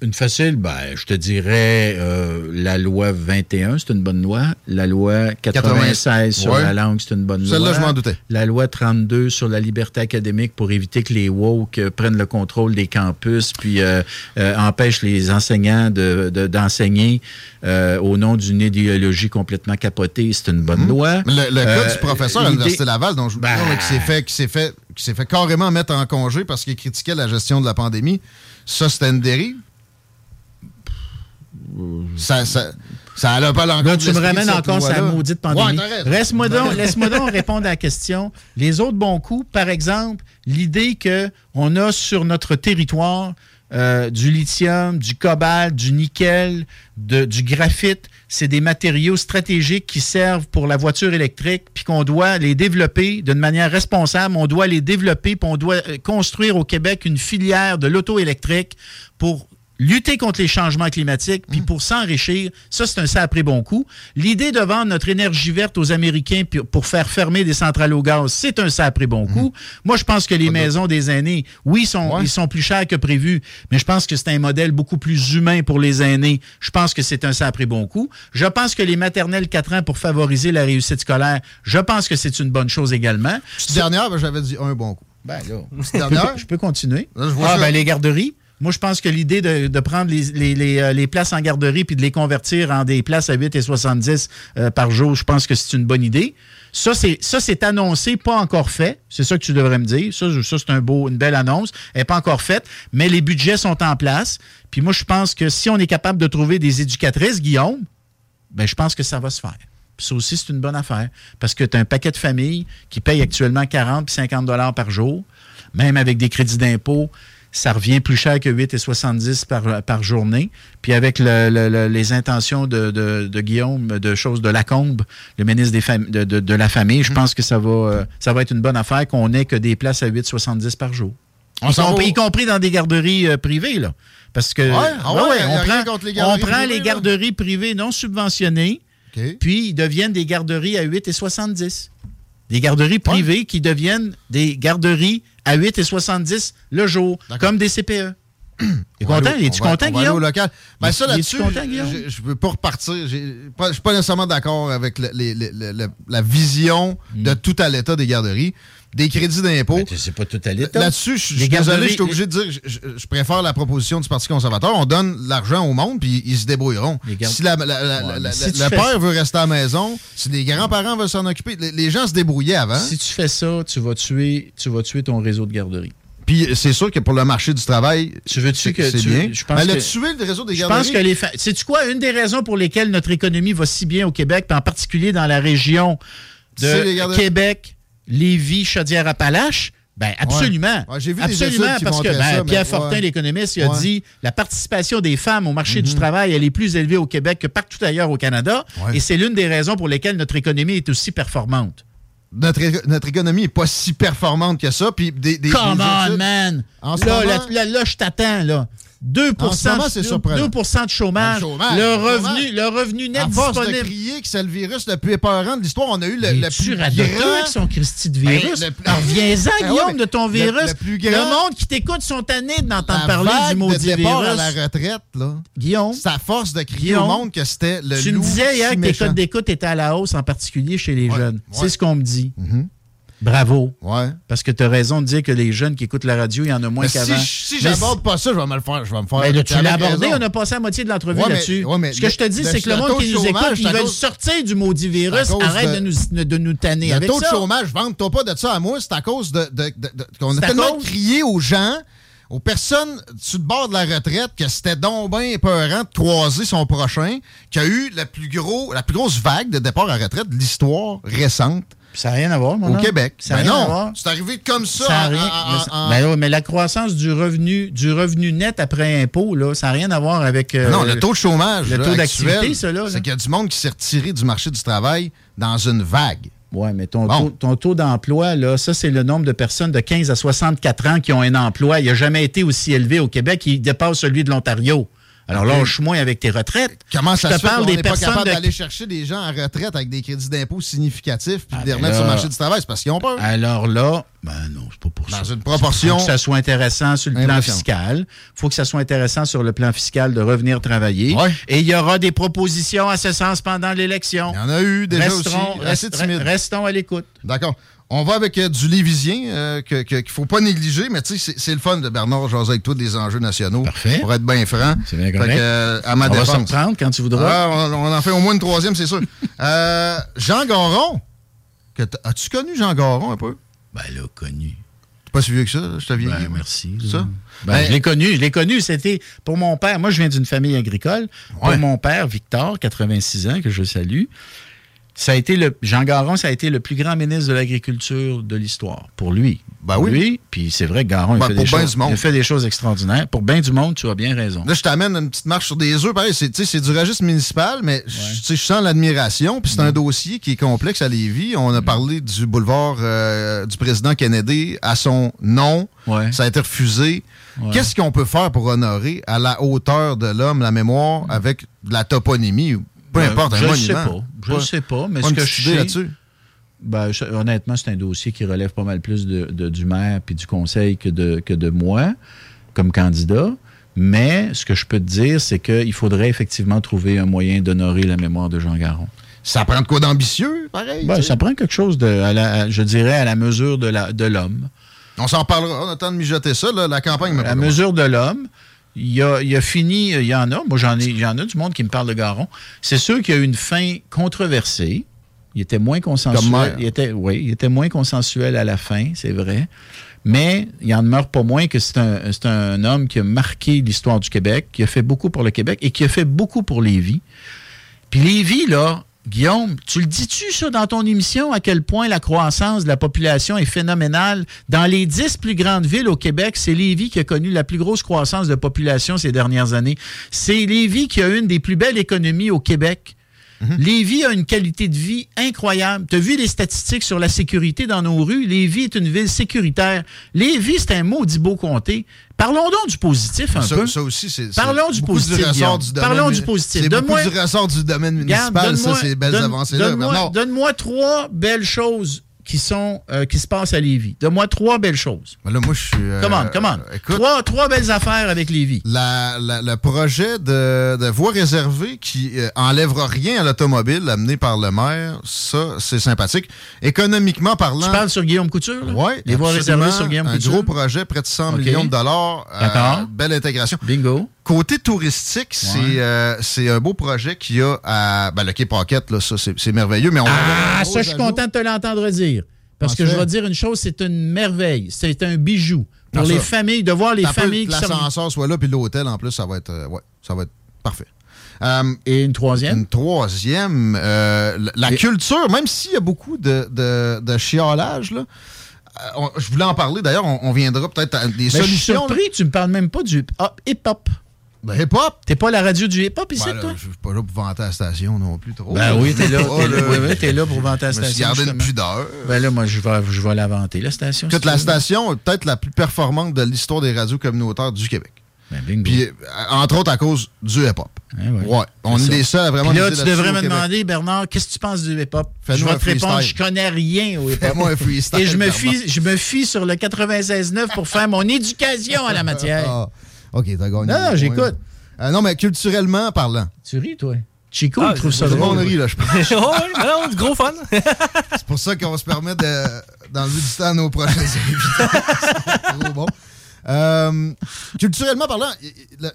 Une facile, ben, je te dirais euh, la loi 21, c'est une bonne loi. La loi 96 sur Ouais. la langue, c'est une bonne loi. Celle-là, je m'en doutais. La loi 32 sur la liberté académique pour éviter que les woke euh, prennent le contrôle des campus puis euh, euh, empêchent les enseignants de- de- d'enseigner euh, au nom d'une idéologie complètement capotée. C'est une bonne loi. Mais Le, le cas du professeur à l'Université Laval, dont je Ben- qui s'est fait, qui fait, qui s'est fait carrément mettre en congé parce qu'il critiquait la gestion de la pandémie, ça, c'était une dérive? Ça, ça, ça allait pas de tu me ramènes encore sa maudite pandémie. Ouais, t'as raison. Reste-moi donc, laisse-moi donc répondre à la question. Les autres bons coups, par exemple, l'idée qu'on a sur notre territoire euh, du lithium, du cobalt, du nickel, de- du graphite, c'est des matériaux stratégiques qui servent pour la voiture électrique, puis qu'on doit les développer d'une manière responsable. On doit les développer, puis on doit euh, construire au Québec une filière de l'auto électrique pour lutter contre les changements climatiques, Mm. puis pour s'enrichir, ça, c'est un sacré bon coup. L'idée de vendre notre énergie verte aux Américains pour faire fermer des centrales au gaz, c'est un sacré bon coup. Moi, je pense que les maisons des aînés, oui, sont, Mm. Ouais. ils sont plus chers que prévu, mais je pense que c'est un modèle beaucoup plus humain pour les aînés. Je pense que c'est un sacré bon coup. Je pense que les maternelles 4 ans pour favoriser la réussite scolaire, je pense que c'est une bonne chose également. Dernière, ben, j'avais dit un bon coup. Ben là, dernière? je peux continuer. Là, je vois ah, ben les garderies. Moi, je pense que l'idée de, prendre euh, les places en garderie puis de les convertir en des places à 8,70 euh, par jour, je pense que c'est une bonne idée. Ça, c'est annoncé, pas encore fait. C'est ça que tu devrais me dire. Ça, c'est une belle annonce. Elle n'est pas encore faite, mais les budgets sont en place. Puis moi, je pense que si on est capable de trouver des éducatrices, Guillaume, ben, je pense que ça va se faire. Puis ça aussi, c'est une bonne affaire. Parce que tu as un paquet de familles qui payent actuellement 40 puis 50 dollars par jour. Même avec des crédits d'impôt, ça revient plus cher que 8,70 par, par journée. Puis avec le- le- le- les intentions de, de- de Guillaume, de choses de Lacombe, le ministre des fam- de, la famille, Mhm. je pense que ça va, euh, ça va être une bonne affaire qu'on ait que des places à 8,70 par jour. On y, compris, va- y compris dans des garderies euh, privées, là. Parce que ah ouais, ouais, on, prend, les garderies on prend privées, les là. garderies privées non subventionnées, puis ils deviennent des garderies à 8,70. Des garderies privées qui deviennent des garderies à 8,70 le jour, comme des CPE. T'es content? au- Es-tu content, va aller au Guillaume? local. Ben ça, là-dessus, Guillaume? je- ne veux pas repartir. Je ne suis pas nécessairement d'accord avec le- les- les- le- le- la vision de tout à l'état des garderies, des crédits d'impôt. Ben, c'est pas tout à l'état. Là-dessus, je je suis désolé, je suis obligé de dire, je, je- je préfère la proposition du Parti conservateur. On donne l'argent au monde, puis ils se débrouilleront. Si la- la- la- Ouais, la- mais la- si tu le père veut rester à la maison, si les grands-parents veulent s'en occuper, les, les gens se débrouillaient avant. Si tu fais ça, tu vas tuer, tu vas tuer ton réseau de garderies. Puis c'est sûr que pour le marché du travail, Tu veux-tu c'est que c'est tu- bien. je pense Mais que- le tuer le réseau des Je garderies. pense que les fa- Sais-tu quoi? Une des raisons pour lesquelles notre économie va si bien au Québec, puis en particulier dans la région C'est de. Québec, Lévis, Chaudière-Appalaches, ben absolument. Ouais, j'ai vu des absolument, parce que ben, ça, Pierre ouais. Fortin, l'économiste, il a Ouais. Mhm. dit la participation des femmes au marché du travail, elle est plus élevée au Québec que partout ailleurs au Canada. Ouais. Et c'est l'une des raisons pour lesquelles notre économie est aussi performante. notre, notre économie n'est pas si performante que ça. Puis des, des, Come des on, man! En ce là, moment- là, là, là, je t'attends, là. 2 En ce moment. 2 de chômage. Le chômage, Le le revenu, le revenu net force de disponible. crier que c'est le virus le plus épeurant de l'histoire, on a eu le, plus grand... avec son Christy de virus? Ben, le plus- Alors, Reviens-en, Ben Guillaume, ouais, de ton virus. le plus grand- monde qui t'écoute sont tannés d'entendre parler du de maudit départ virus. à la retraite, là. Guillaume, C'est à force de crier Guillaume, au monde que c'était le tu me disais hier si que tes codes d'écoute étaient à la hausse, en particulier chez les Ouais, jeunes. ouais. C'est ce qu'on me dit. Mhm. Bravo. Ouais. Parce que tu as raison de dire que les jeunes qui écoutent la radio, il y en a moins si, qu'avant. si Mais j'aborde pas ça, je vais me le faire. Je vais me faire. Ben là, tu l'as abordé, raison. on a passé la moitié de l'entrevue Ouais, là-dessus. ouais, Ce que je te dis, c'est que le monde qui nous écoute, ils veulent sortir du maudit virus. Arrête de- de, nous, de nous tanner Le avec taux de ça. chômage, vente-toi pas de ça à moi, c'est à cause de, de- qu'on a tellement cause- crié aux gens, aux personnes sur le bord de la retraite, que c'était donc bien épeurant de croiser son prochain, qu'il y a eu la plus, gros, la plus grosse vague de départ à la retraite de l'histoire récente Ça n'a rien à voir, mon au homme. Québec. Ça Ben non, c'est arrivé comme ça. Ça en- rien- en- mais ça- en- ben mais la croissance du revenu, du revenu net après impôt, là, ça n'a rien à voir avec. euh, non, le taux de chômage le là, taux d'activité, ça, là, là. c'est qu'il y a du monde qui s'est retiré du marché du travail dans une vague. Oui, mais ton, Bon. taux, ton taux d'emploi, là, ça, c'est le nombre de personnes de 15 à 64 ans qui ont un emploi. Il n'a jamais été aussi élevé au Québec. Il dépasse celui de l'Ontario. Alors, lâche-moi avec tes retraites. Comment Je ça te se fait parle qu'on des n'est pas personnes capable de- d'aller chercher des gens en retraite avec des crédits d'impôt significatifs puis Ah, de les ben remettre sur le marché du travail? C'est parce qu'ils ont peur. Alors là, ben non, c'est pas pour Dans ça. une proportion- Faut que ça soit intéressant sur le plan fiscal. faut que ça soit intéressant sur le plan fiscal de revenir travailler. Ouais. Et il y aura des propositions à ce sens pendant l'élection. Il y en a eu déjà Restons, aussi. Restons à l'écoute. D'accord. On va avec euh, du Lévisien euh, que- que- qu'il ne faut pas négliger, mais tu sais, c'est- le fun de Bernard jaser avec toi des enjeux nationaux. Parfait. Pour être bien franc. C'est bien correct. que, euh, à ma On va se défense. reprendre quand tu voudras. Ah, on, on en fait au moins une troisième, c'est sûr. Jean Garon. As-tu connu Jean Garon un peu? Ben là, connu. T'es pas si vieux que ça, je viens. Ben, merci. C'est ça? Ben, Ben- je l'ai connu, je l'ai connu. C'était pour mon père. Moi, je viens d'une famille agricole. Pour Ouais. mon père, Victor, 86 ans, que je salue, ça a été le Jean Garon, ça a été le plus grand ministre de l'agriculture de l'histoire. Pour lui. Ben Pour oui. Lui, puis c'est vrai que Garon, il, Ben, fait pour des ben choses, il a fait des choses extraordinaires. Pour bien du monde, tu as bien raison. Là, je t'amène une petite marche sur des œufs. Pareil, c'est du registre municipal, mais je- sens l'admiration. Puis c'est un dossier qui est complexe à Lévis. On a parlé du boulevard euh, du président Kennedy à son nom. Ouais. Ça a été refusé. Qu'est-ce qu'on peut faire pour honorer à la hauteur de l'homme la mémoire avec de la toponymie? Peu Ben, importe, un je ne monument. sais pas. Je ne sais pas, mais ce que je sais, là-dessus? Ben, je- honnêtement, c'est un dossier qui relève pas mal plus de, de- du maire puis du conseil que de, que de moi comme candidat. Mais ce que je peux te dire, c'est qu'il faudrait effectivement trouver un moyen d'honorer la mémoire de Jean Garon. Ça prend de quoi d'ambitieux, pareil? Ben, ça prend quelque chose de, à la- à- je dirais, à la mesure de la- de l'homme. On s'en parlera. On a le temps de mijoter ça. là. La campagne me À la mesure de l'homme. Il a, il a fini, il y en a, moi j'en ai, il y en a du monde qui me parle de Garon. C'est sûr qu'il y a eu une fin controversée. Il était moins consensuel. Il était, oui, il était moins consensuel à la fin, c'est vrai. Mais il en demeure pas moins que c'est un, c'est un homme qui a marqué l'histoire du Québec, qui a fait beaucoup pour le Québec et qui a fait beaucoup pour Lévis. Puis Lévis, là, Guillaume, tu le dis-tu, ça, dans ton émission, à quel point la croissance de la population est phénoménale? Dans les dix plus grandes villes au Québec, c'est Lévis qui a connu la plus grosse croissance de population ces dernières années. C'est Lévis qui a une des plus belles économies au Québec. Lévis a une qualité de vie incroyable. Tu as vu les statistiques sur la sécurité dans nos rues? Lévis est une ville sécuritaire. Lévis, c'est un maudit beau comté. Parlons donc du positif un Ça, peu. ça aussi, c'est. Parlons du positif, du Parlons du positif. C'est beaucoup du ressort du domaine municipal, ça, donne-moi- ces belles avancées-là. Donne-moi trois belles choses qui sont euh, qui se passent à Lévis. Donne-moi trois belles choses. Ben là, moi, je suis. euh, Come on, come on. Écoute, Trois, trois belles affaires avec Lévis. la- la- le projet de, de voie réservée qui euh, enlèvera rien à l'automobile amené par le maire, ça, c'est sympathique. Économiquement parlant. Tu parles sur Guillaume Couture? Oui, Les voies réservées sur Guillaume un Couture? gros projet, près de 100 OK. millions de dollars. euh, D'accord. belle intégration. Bingo. Côté touristique, c'est euh, c'est un beau projet qu'il y a à ben, le Quai Paquette, là, ça, c'est merveilleux. Mais on Ah, ça, je suis content de te l'entendre dire. Parce que je vais dire une chose, c'est une merveille. C'est un bijou. Pour les ça. familles, de voir les familles qui sont... l'ascenseur soit là, puis l'hôtel, en plus, ça va être, euh, ouais, ça va être parfait. Euh, Et une troisième? une troisième, euh, la- Et- culture, même s'il y a beaucoup de, de, de chiolage, là, on- je voulais en parler, d'ailleurs, on, on viendra peut-être à des Ben, je suis solutions. là. surpris, tu me parles même pas du hip-hop. Ben, hip-hop! T'es pas la radio du hip-hop ici, Ben, là, toi? je suis pas là pour vanter la station non plus trop. Ben oui, t'es là. Là, là, oui, oui, t'es là pour vanter la Je station. gardé une justement. pudeur. Ben là, moi, je vais, je vais l'inventer, la station. Écoute, si la station est peut-être la plus performante de l'histoire des radios communautaires du Québec. Ben, bingo. Puis, euh, entre autres, à cause du hip-hop. Hein, ouais. Ouais. On est ça. les seuls à vraiment Puis là, tu devrais me demander, Bernard, qu'est-ce que tu penses du hip-hop? Je vais te répondre, je connais rien au hip-hop. Fais-moi un freestyle, Et je me, fie, je me fie sur le 96.9 pour faire mon éducation à la matière. OK, t'as gagné. Non, non, j'écoute. Euh, non, mais culturellement parlant. Tu ris, toi? Chico, Ah, il trouve ça c'est Tout le monde drôle. rit, là, je pense. oh, oui, gros fun. C'est pour ça qu'on se permet de- d'enlever du temps à nos prochains invités. C'est trop bon. Euh, culturellement parlant,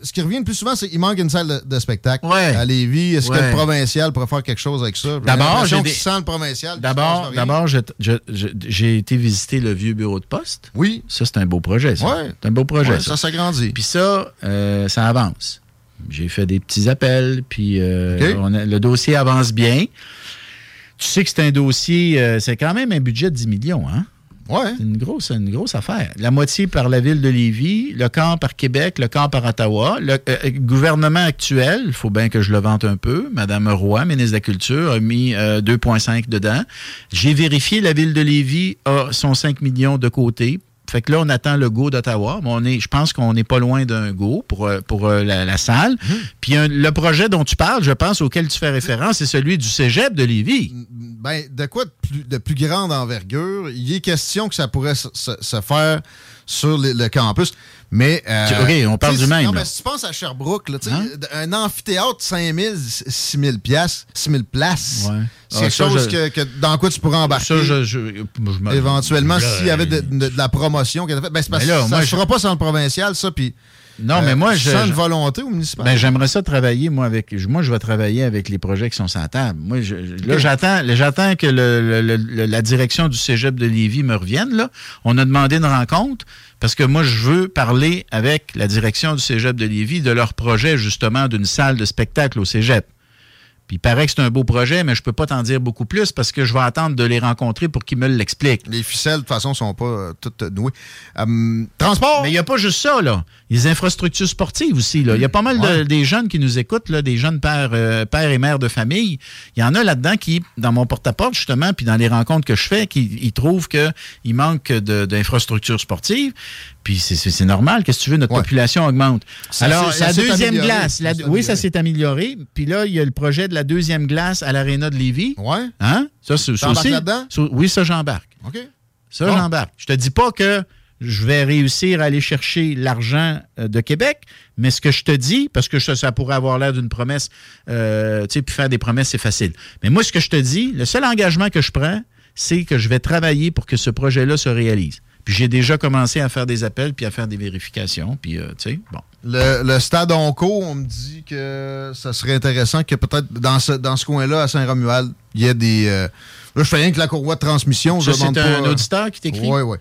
ce qui revient le plus souvent, c'est qu'il manque une salle de, de spectacle Ouais. à Lévis. Est-ce que le provincial pourrait faire quelque chose avec ça? D'abord, j'ai des- sent le provincial. D'abord, j'ai été visiter le vieux bureau de poste. Oui. Ça, c'est un beau projet, ça. Ouais. C'est un beau projet, ça. s'agrandit. Puis ça, euh, ça avance. J'ai fait des petits appels, puis euh, OK. on a- le dossier avance bien. Tu sais que c'est un dossier, c'est quand même un budget de 10 millions, hein? C'est une grosse, affaire. La moitié par la ville de Lévis, le quart par Québec, le quart par Ottawa. Le euh, gouvernement actuel, il faut bien que je le vante un peu, Mme Roy, ministre de la Culture, a mis euh, 2,5 dedans. J'ai vérifié, la ville de Lévis a son 5 millions de côté. Fait que là, on attend le go d'Ottawa. Mais on est, je pense qu'on n'est pas loin d'un go pour, euh, pour euh, la, la salle. Puis un- le projet dont tu parles, je pense, auquel tu fais référence, c'est celui du cégep de Lévis. Ben, de quoi de plus, de plus grande envergure? Il est question que ça pourrait se, se- se faire sur le, le campus. Mais. euh, OK, on parle du même, Non, mais si tu penses à Sherbrooke, là, Hein? un amphithéâtre, 5 000, 6 000 piastres, 6 000 places. Ouais. C'est Ah, quelque ça, chose je- que, que- dans quoi tu pourrais embarquer. Ça, je, je- je me- Éventuellement, s'il y avait de, de- de la promotion qu'elle a faite. Ben, c'est parce que ça ne je- fera pas sans le provincial, ça. Puis. Non, euh, mais moi, je. sens je- une volonté au municipal. Ben, j'aimerais ça travailler, moi, avec. je- Moi, je vais travailler avec les projets qui sont sur la table. Moi, je- là, j'attends, j'attends que le- le- le- la direction du cégep de Lévis me revienne, là. On a demandé une rencontre parce que moi, je veux parler avec la direction du cégep de Lévis de leur projet, justement, d'une salle de spectacle au cégep. Puis il paraît que c'est un beau projet, mais je peux pas t'en dire beaucoup plus parce que je vais attendre de les rencontrer pour qu'ils me l'expliquent. Les ficelles, de toute façon, sont pas euh, toutes nouées. Euh, transport! Mais il n'y a pas juste ça, là. Les infrastructures sportives aussi, là. Il y a pas mal de- des jeunes qui nous écoutent, là, des jeunes pères, euh, pères et mères de famille. Il y en a là-dedans qui, dans mon porte-à-porte, justement, puis dans les rencontres que je fais, qui ils trouvent qu'il manque d'infrastructures sportives. Puis c'est- normal. Qu'est-ce que tu veux? Notre Ouais. population augmente. Ça Alors, ça la deuxième glace. la- oui, ça s'est amélioré. Puis là, il y a le projet de la deuxième glace à l'Arena de Lévis. Ouais. Hein? Ça, c'est aussi. là-dedans? oui, ça, j'embarque. OK. Ça, Bon. j'embarque. Je te dis pas que je vais réussir à aller chercher l'argent euh, de Québec, mais ce que je te dis, parce que ça, ça pourrait avoir l'air d'une promesse, euh, tu sais, puis faire des promesses, c'est facile. Mais moi, ce que je te dis, le seul engagement que je prends, c'est que je vais travailler pour que ce projet-là se réalise. Puis j'ai déjà commencé à faire des appels, puis à faire des vérifications, puis, euh, tu sais, bon. Le, le stade Onco, on me dit que ça serait intéressant que peut-être dans ce, dans ce coin-là, à Saint-Romuald, il y ait des. euh, là, je fais rien que la courroie de transmission. Ça, je demande c'est un pas, euh, auditeur qui t'écrit? Oui, oui.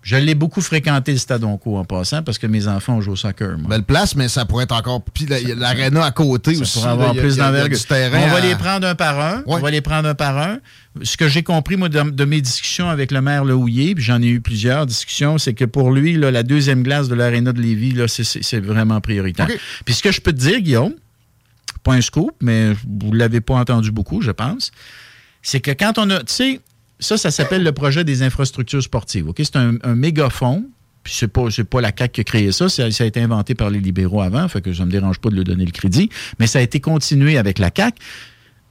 Je l'ai beaucoup fréquenté, le Stade Onco, en passant, parce que mes enfants joué au soccer. moi. belle place, mais ça pourrait être encore. Puis l'aréna à côté Ça aussi. avoir plus d'envergure. On va à- les prendre un par un. On va les prendre un par un. Ce que j'ai compris, moi, de, de mes discussions avec le maire Lehouillier, puis j'en ai eu plusieurs discussions, c'est que pour lui, là, la deuxième glace de l'aréna de Lévis, c'est- vraiment prioritaire. Puis ce que je peux te dire, Guillaume, pas un scoop, mais vous ne l'avez pas entendu beaucoup, je pense, c'est que quand on a. Tu sais, ça, ça s'appelle le projet des infrastructures sportives. OK? C'est un, un méga fonds. Puis c'est pas, c'est pas la CAQ qui a créé ça, ça, ça a été inventé par les libéraux avant, fait que ça me dérange pas de lui donner le crédit, mais ça a été continué avec la CAQ.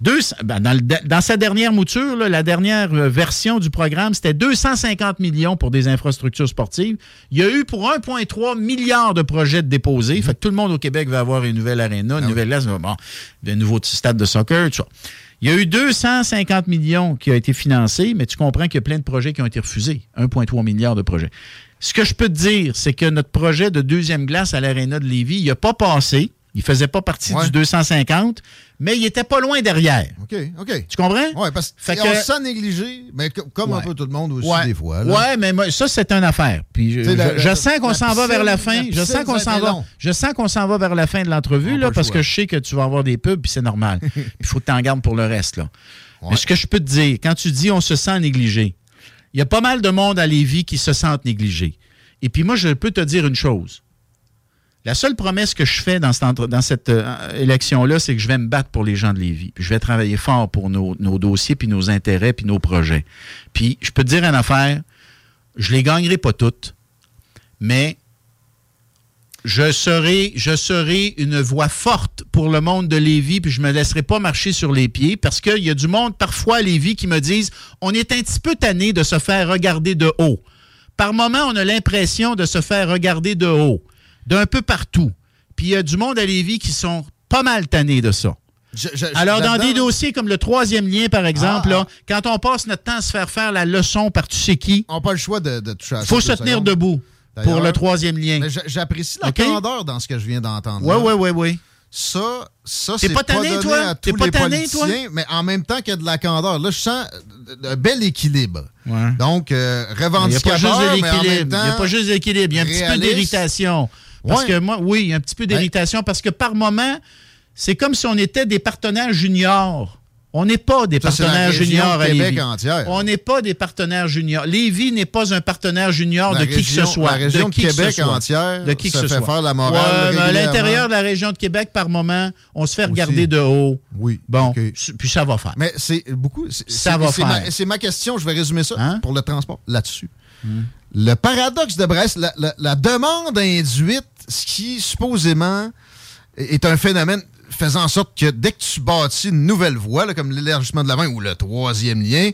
Deux- ben, dans, le- dans sa dernière mouture, là, la dernière euh, version du programme, c'était 250 millions pour des infrastructures sportives. Il y a eu pour 1,3 milliard de projets de déposés. Fait que tout le monde au Québec va avoir une nouvelle aréna, une nouvelle glace, bon, un nouveau stade de soccer, tout ça. Il y a eu 250 millions qui ont été financés, mais tu comprends qu'il y a plein de projets qui ont été refusés. 1,3 milliard de projets. Ce que je peux te dire, c'est que notre projet de deuxième glace à l'aréna de Lévis, il n'a pas passé. Il faisait pas partie Ouais. du 250, mais il était pas loin derrière. OK, OK. Tu comprends? Oui, parce qu'on que- se sent négligé, mais co- comme un peu tout le monde aussi, Ouais. des fois. Ouais, mais moi, ça, c'est une affaire. Puis je, Tu sais, la- je- je la- sens qu'on s'en va vers la fin. la Je sens qu'on s'en va. long. Je sens qu'on s'en va vers la fin de l'entrevue, là, le parce choix. que je sais que tu vas avoir des pubs, puis c'est normal. Il faut que tu en gardes pour le reste, là. Mais ce que je peux te dire, quand tu dis on se sent négligé, il y a pas mal de monde à Lévis qui se sentent négligés. Et puis moi, je peux te dire une chose. La seule promesse que je fais dans cette, euh, élection-là, c'est que je vais me battre pour les gens de Lévis. Je vais travailler fort pour nos, dossiers, puis nos intérêts, puis nos projets. Puis je peux te dire une affaire, je les gagnerai pas toutes, mais je serai, une voix forte pour le monde de Lévis, puis je me laisserai pas marcher sur les pieds, parce qu'il y a du monde parfois à Lévis qui me disent on est un petit peu tanné de se faire regarder de haut. Par moment, on a l'impression de se faire regarder de haut, d'un peu partout. Puis il y a du monde à Lévis qui sont pas mal tannés de ça. Je- je- Alors, dans des dossiers comme le troisième lien, par exemple, Ah, là, quand on passe notre temps à se faire faire la leçon par tu sais qui, On n'a pas le choix de, de toucher à ça. faut se tenir secondes. debout pour le troisième lien. J'apprécie la candeur dans ce que je viens d'entendre. Oui, oui, oui, oui. Ça, ça c'est pas tanné, donné toi? à tous pas les tanné, toi? mais en même temps qu'il y a de la candeur. Là, je sens un bel équilibre. Ouais. Donc, euh, Il a pas revendicateur, juste de mais en même. Il n'y a pas juste de l'équilibre. Il y a un petit peu d'irritation. Parce Ouais. que moi, oui, il y a un petit peu d'irritation parce que par moment, c'est comme si on était des partenaires juniors. On n'est pas des Ça, partenaires juniors à Lévis. entière. On n'est pas des partenaires juniors. Lévis n'est pas un partenaire junior La de qui que ce soit. la région de qui que ce Québec soit. entière de qui que se fait soit. faire la morale Ouais, à l'intérieur de la région de Québec, par moment, on se fait regarder Aussi. de haut. Oui, Bon, puis ça va faire. Mais c'est beaucoup. Ça va c'est faire. ma- C'est ma question. Je vais résumer ça Hein? pour le transport là-dessus. Le paradoxe de Brest, la, la- la demande induite, ce qui supposément est un phénomène faisant en sorte que dès que tu bâtis une nouvelle voie, là, comme l'élargissement de la main ou le troisième lien,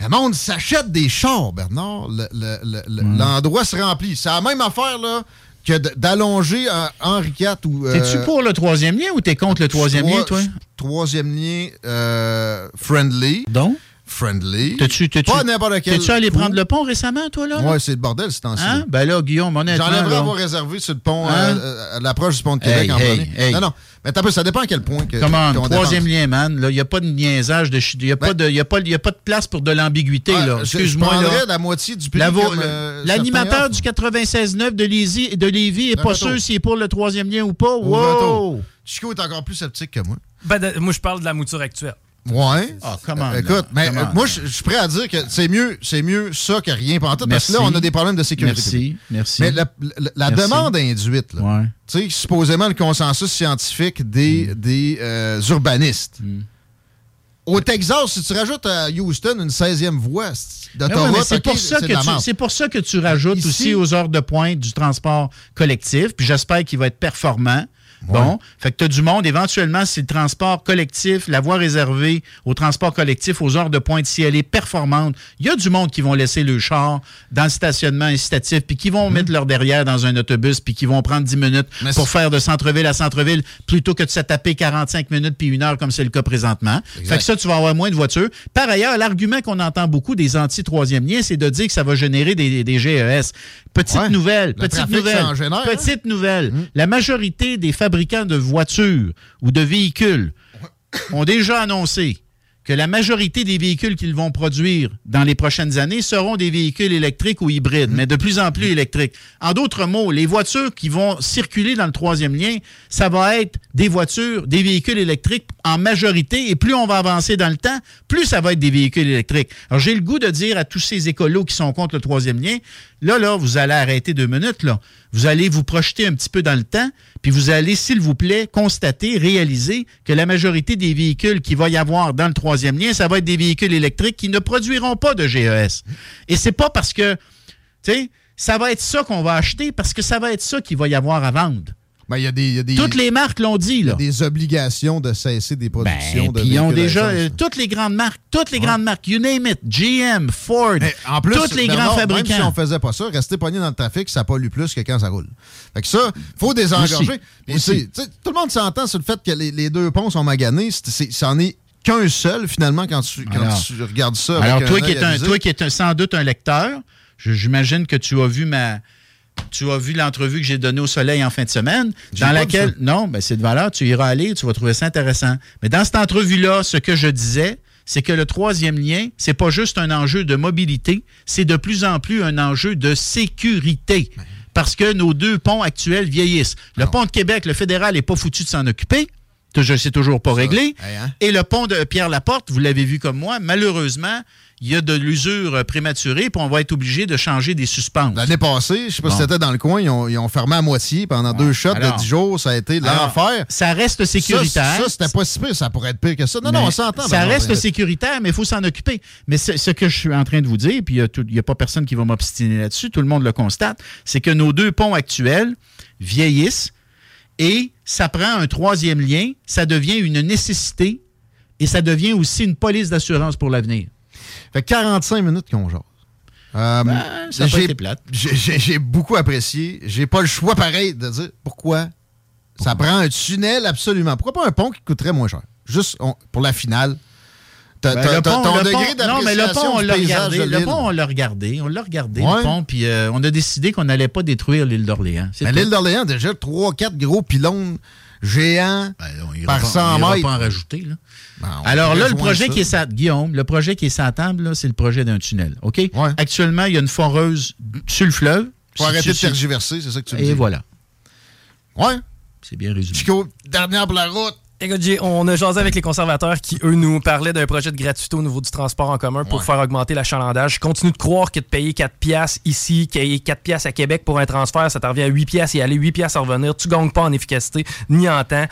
le monde s'achète des chars, Bernard. Le- le- le- le- L'endroit se remplit. C'est la même affaire là, que d'allonger un Henri IV ou. euh, T'es-tu pour le troisième lien ou t'es contre le troisième trois- lien, toi? Troisième lien euh, friendly. Donc? Friendly. T'es-tu, t'es-tu, Pas n'importe quel. t'es-tu allé coup. prendre le pont récemment, toi, là? Ouais, c'est le bordel, c'est temps-ci. Hein? Ben là, Guillaume, honnêtement. J'enlèverais avoir réservé sur le pont Hein? euh, à l'approche du pont de Québec Hey, en hey, premier. hey. Non, non. Mais t'as peu, ça dépend à quel point que. Comment? Troisième lien, man. Il n'y a pas de niaisage. Il n'y a, pas Ben- de- y a, pas- y a pas de place pour de l'ambiguïté. Ouais, là. je- Excuse-moi. Je là. prendrais la moitié du prix. La vo- comme, euh, L'animateur du 96.9 de, Lévis- de Lévis n'est Un pas sûr s'il est pour le troisième lien ou pas. Wow! Chico est encore plus sceptique que moi. Ben, de- moi, je parle de la mouture actuelle. Ouais. Ah, comment, Euh, là? écoute, mais Comment, euh, moi, je suis prêt à dire que c'est mieux, c'est mieux ça que rien pantoute. Parce que là, on a des problèmes de sécurité. Merci. Merci. Mais la, la- la Merci. demande induite, là, Ouais. tu sais, supposément le consensus scientifique des, Mm. des euh, urbanistes. Au Texas, si tu rajoutes à Houston une 16e voie c'est- Ben ouais, mais c'est pour, ça que de la tu- pour ça que tu rajoutes Ici- aussi aux heures de pointe du transport collectif. Puis j'espère qu'il va être performant. Bon, fait que tu as du monde. Éventuellement, si le transport collectif, la voie réservée au transport collectif aux heures de pointe, si elle est performante, il y a du monde qui vont laisser le char dans le stationnement incitatif, puis qui vont mettre leur derrière dans un autobus, puis qui vont prendre 10 minutes Mais pour faire de centre-ville à centre-ville, plutôt que de se taper 45 minutes puis une heure, comme c'est le cas présentement. Fait que ça, tu vas avoir moins de voitures. Par ailleurs, l'argument qu'on entend beaucoup des anti-troisième lien, c'est de dire que ça va générer des, des GES. Petite Ouais. nouvelle, Le petite nouvelle. hein? Petite nouvelle. La majorité des fabricants de voitures ou de véhicules ont déjà annoncé que la majorité des véhicules qu'ils vont produire dans les prochaines années seront des véhicules électriques ou hybrides, mais de plus en plus électriques. En d'autres mots, les voitures qui vont circuler dans le troisième lien, ça va être des voitures, des véhicules électriques en majorité, et plus on va avancer dans le temps, plus ça va être des véhicules électriques. Alors j'ai le goût de dire à tous ces écolos qui sont contre le troisième lien, là, là, vous allez arrêter deux minutes, là. Vous allez vous projeter un petit peu dans le temps, puis vous allez, s'il vous plaît, constater, réaliser que la majorité des véhicules qu'il va y avoir dans le troisième lien, ça va être des véhicules électriques qui ne produiront pas de GES. Et c'est pas parce que, tu sais, ça va être ça qu'on va acheter, parce que ça va être ça qu'il va y avoir à vendre. Ben, il y a des, y a des, Toutes les marques l'ont dit, il y a là. des obligations de cesser des productions Ben, de puis ils ont déjà euh, toutes les grandes marques, toutes les grandes marques, you name it, GM, Ford, en plus, toutes les grands Même si fabricants. on faisait pas ça, rester pogné dans le trafic, ça pollue plus que quand ça roule. Fait que ça, faut désengorger. Aussi. Tout le monde s'entend sur le fait que les, les deux ponts sont maganés. C'en est qu'un seul, finalement, quand tu, quand Alors- tu regardes ça. avec Alors, un toi qui, es un, toi qui es un- sans doute un lecteur, j'imagine que tu as vu ma. Tu as vu l'entrevue que j'ai donnée au Soleil en fin de semaine, dans laquelle. Non, ben c'est de valeur, tu iras aller, tu vas trouver ça intéressant. Mais dans cette entrevue-là, ce que je disais, c'est que le troisième lien, c'est pas juste un enjeu de mobilité, c'est de plus en plus un enjeu de sécurité. Parce que nos deux ponts actuels vieillissent. Le pont de Québec, le fédéral n'est pas foutu de s'en occuper. Je c'est toujours pas réglé. Hein? Et le pont de Pierre-Laporte, vous l'avez vu comme moi, malheureusement, il y a de l'usure prématurée, puis on va être obligé de changer des suspentes. L'année passée, je sais pas Bon. si c'était dans le coin, ils ont, ils ont fermé à moitié pendant deux shots Alors- de 10 jours. Ça a été l'enfer. Ça reste sécuritaire. Ça, ça, c'était pas si pire. Ça pourrait être pire que ça. Non, non, on s'entend. Ça reste sécuritaire, mais il faut s'en occuper. Mais ce, ce que je suis en train de vous dire, puis il n'y a, pas personne qui va m'obstiner là-dessus, tout le monde le constate, c'est que nos deux ponts actuels vieillissent et ça prend un troisième lien, ça devient une nécessité et ça devient aussi une police d'assurance pour l'avenir. Fait 45 minutes qu'on jase. Euh, Ben, ça j'ai- été plate. j'ai- J'ai j'ai beaucoup apprécié. J'ai pas le choix pareil de dire pourquoi ça prend un tunnel absolument. Pourquoi pas un pont qui coûterait moins cher? Juste on- pour la finale. T'as Ben, t'as- le t'as pont- ton le degré pont- Non, mais le pont, on l'a regardé. Le pont, on l'a regardé. On l'a regardé, Ouais. le pont, puis euh, on a décidé qu'on n'allait pas détruire l'île d'Orléans. Mais l'île d'Orléans, déjà, 3-4 gros pylônes géants. Ben, on par pas- 100 on ira mètres. pas en rajouter. Là. Ben, on Alors là, le projet ça. qui est sa... Guillaume, le projet qui est sa table, c'est le projet d'un tunnel. OK? Ouais. Actuellement, il y a une foreuse sur le fleuve. Faut Si arrêter de tergiverser, c'est ça que tu me Et dis. voilà. Ouais. C'est bien résumé. Chico, dernière pour la route. Écoute, Jay, on a jasé avec les conservateurs qui, eux, nous parlaient d'un projet de gratuité au niveau du transport en commun pour Ouais. faire augmenter l'achalandage. Je continue de croire que de payer 4 piastres ici, payer 4 piastres à Québec pour un transfert, ça te revient à 8 piastres et aller 8 piastres à revenir. Tu gagnes pas en efficacité ni en temps.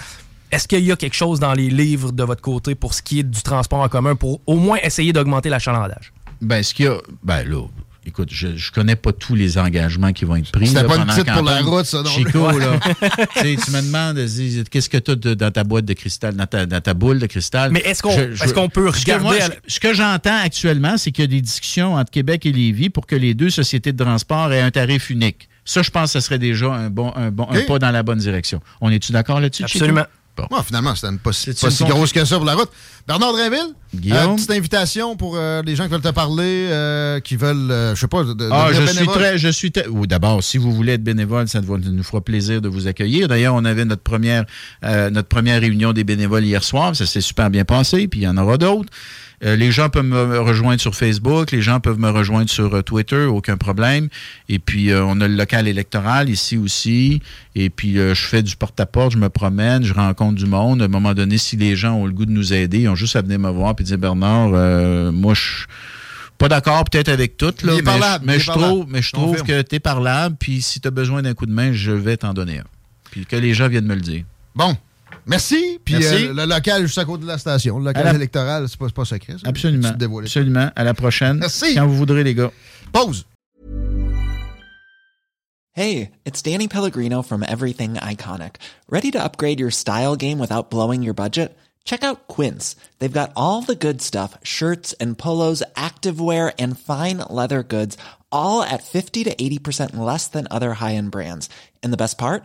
Est-ce qu'il y a quelque chose dans les livres de votre côté pour ce qui est du transport en commun pour au moins essayer d'augmenter l'achalandage? Ben, ce qu'il y a. Ben, là. Écoute, je ne connais pas tous les engagements qui vont être pris. C'était pas une petite pour la route, ça, non? Chico, là. Tu sais, tu me demandes, dis, qu'est-ce que tu as dans ta boîte de cristal, dans ta, dans ta boule de cristal? Mais est-ce qu'on est-ce qu'on peut Ce que, regarder... moi, à ce- que j'entends actuellement, c'est qu'il y a des discussions entre Québec et Lévis pour que les deux sociétés de transport aient un tarif unique. Ça, je pense que ce serait déjà un, bon, un, bon, un pas dans la bonne direction. On est-tu d'accord là-dessus, Chico? Bon. Ouais, finalement, c'était pas, si- C'est pas si grosse que ça pour la route. Bernard Drinville, euh, petite invitation pour euh, les gens qui veulent te parler, euh, qui veulent, euh, je sais pas, de, de Ah, je suis très, je suis D'abord, si vous voulez être bénévole, ça nous fera plaisir de vous accueillir. D'ailleurs, on avait notre première, euh, notre première réunion des bénévoles hier soir. Ça s'est super bien passé, puis il y en aura d'autres. Euh, les gens peuvent me rejoindre sur Facebook, les gens peuvent me rejoindre sur euh, Twitter, aucun problème. Et puis, euh, on a le local électoral ici aussi. Et puis, je fais du porte-à-porte, je me promène, je rencontre du monde. À un moment donné, si les gens ont le goût de nous aider, ils ont juste à venir me voir et dire, Bernard, moi, je pas d'accord peut-être avec tout, là, mais, parlable, je, mais je trouve, mais je trouve Confirme. que tu es parlable, puis si tu as besoin d'un coup de main, je vais t'en donner un. Puis que les gens viennent me le dire. Bon, merci. Puis Merci. euh, le local juste à côté de la station. Le local la- électoral, c'est pas, pas secret. ça. Absolument. Absolument. À la prochaine. Merci. Quand vous voudrez, les gars. Pause. Hey, it's Danny Pellegrino from Everything Iconic. Ready to upgrade your style game without blowing your budget? Check out Quince. They've got all the good stuff shirts and polos, activewear, and fine leather goods, all at 50 to 80% less than other high end brands. And the best part?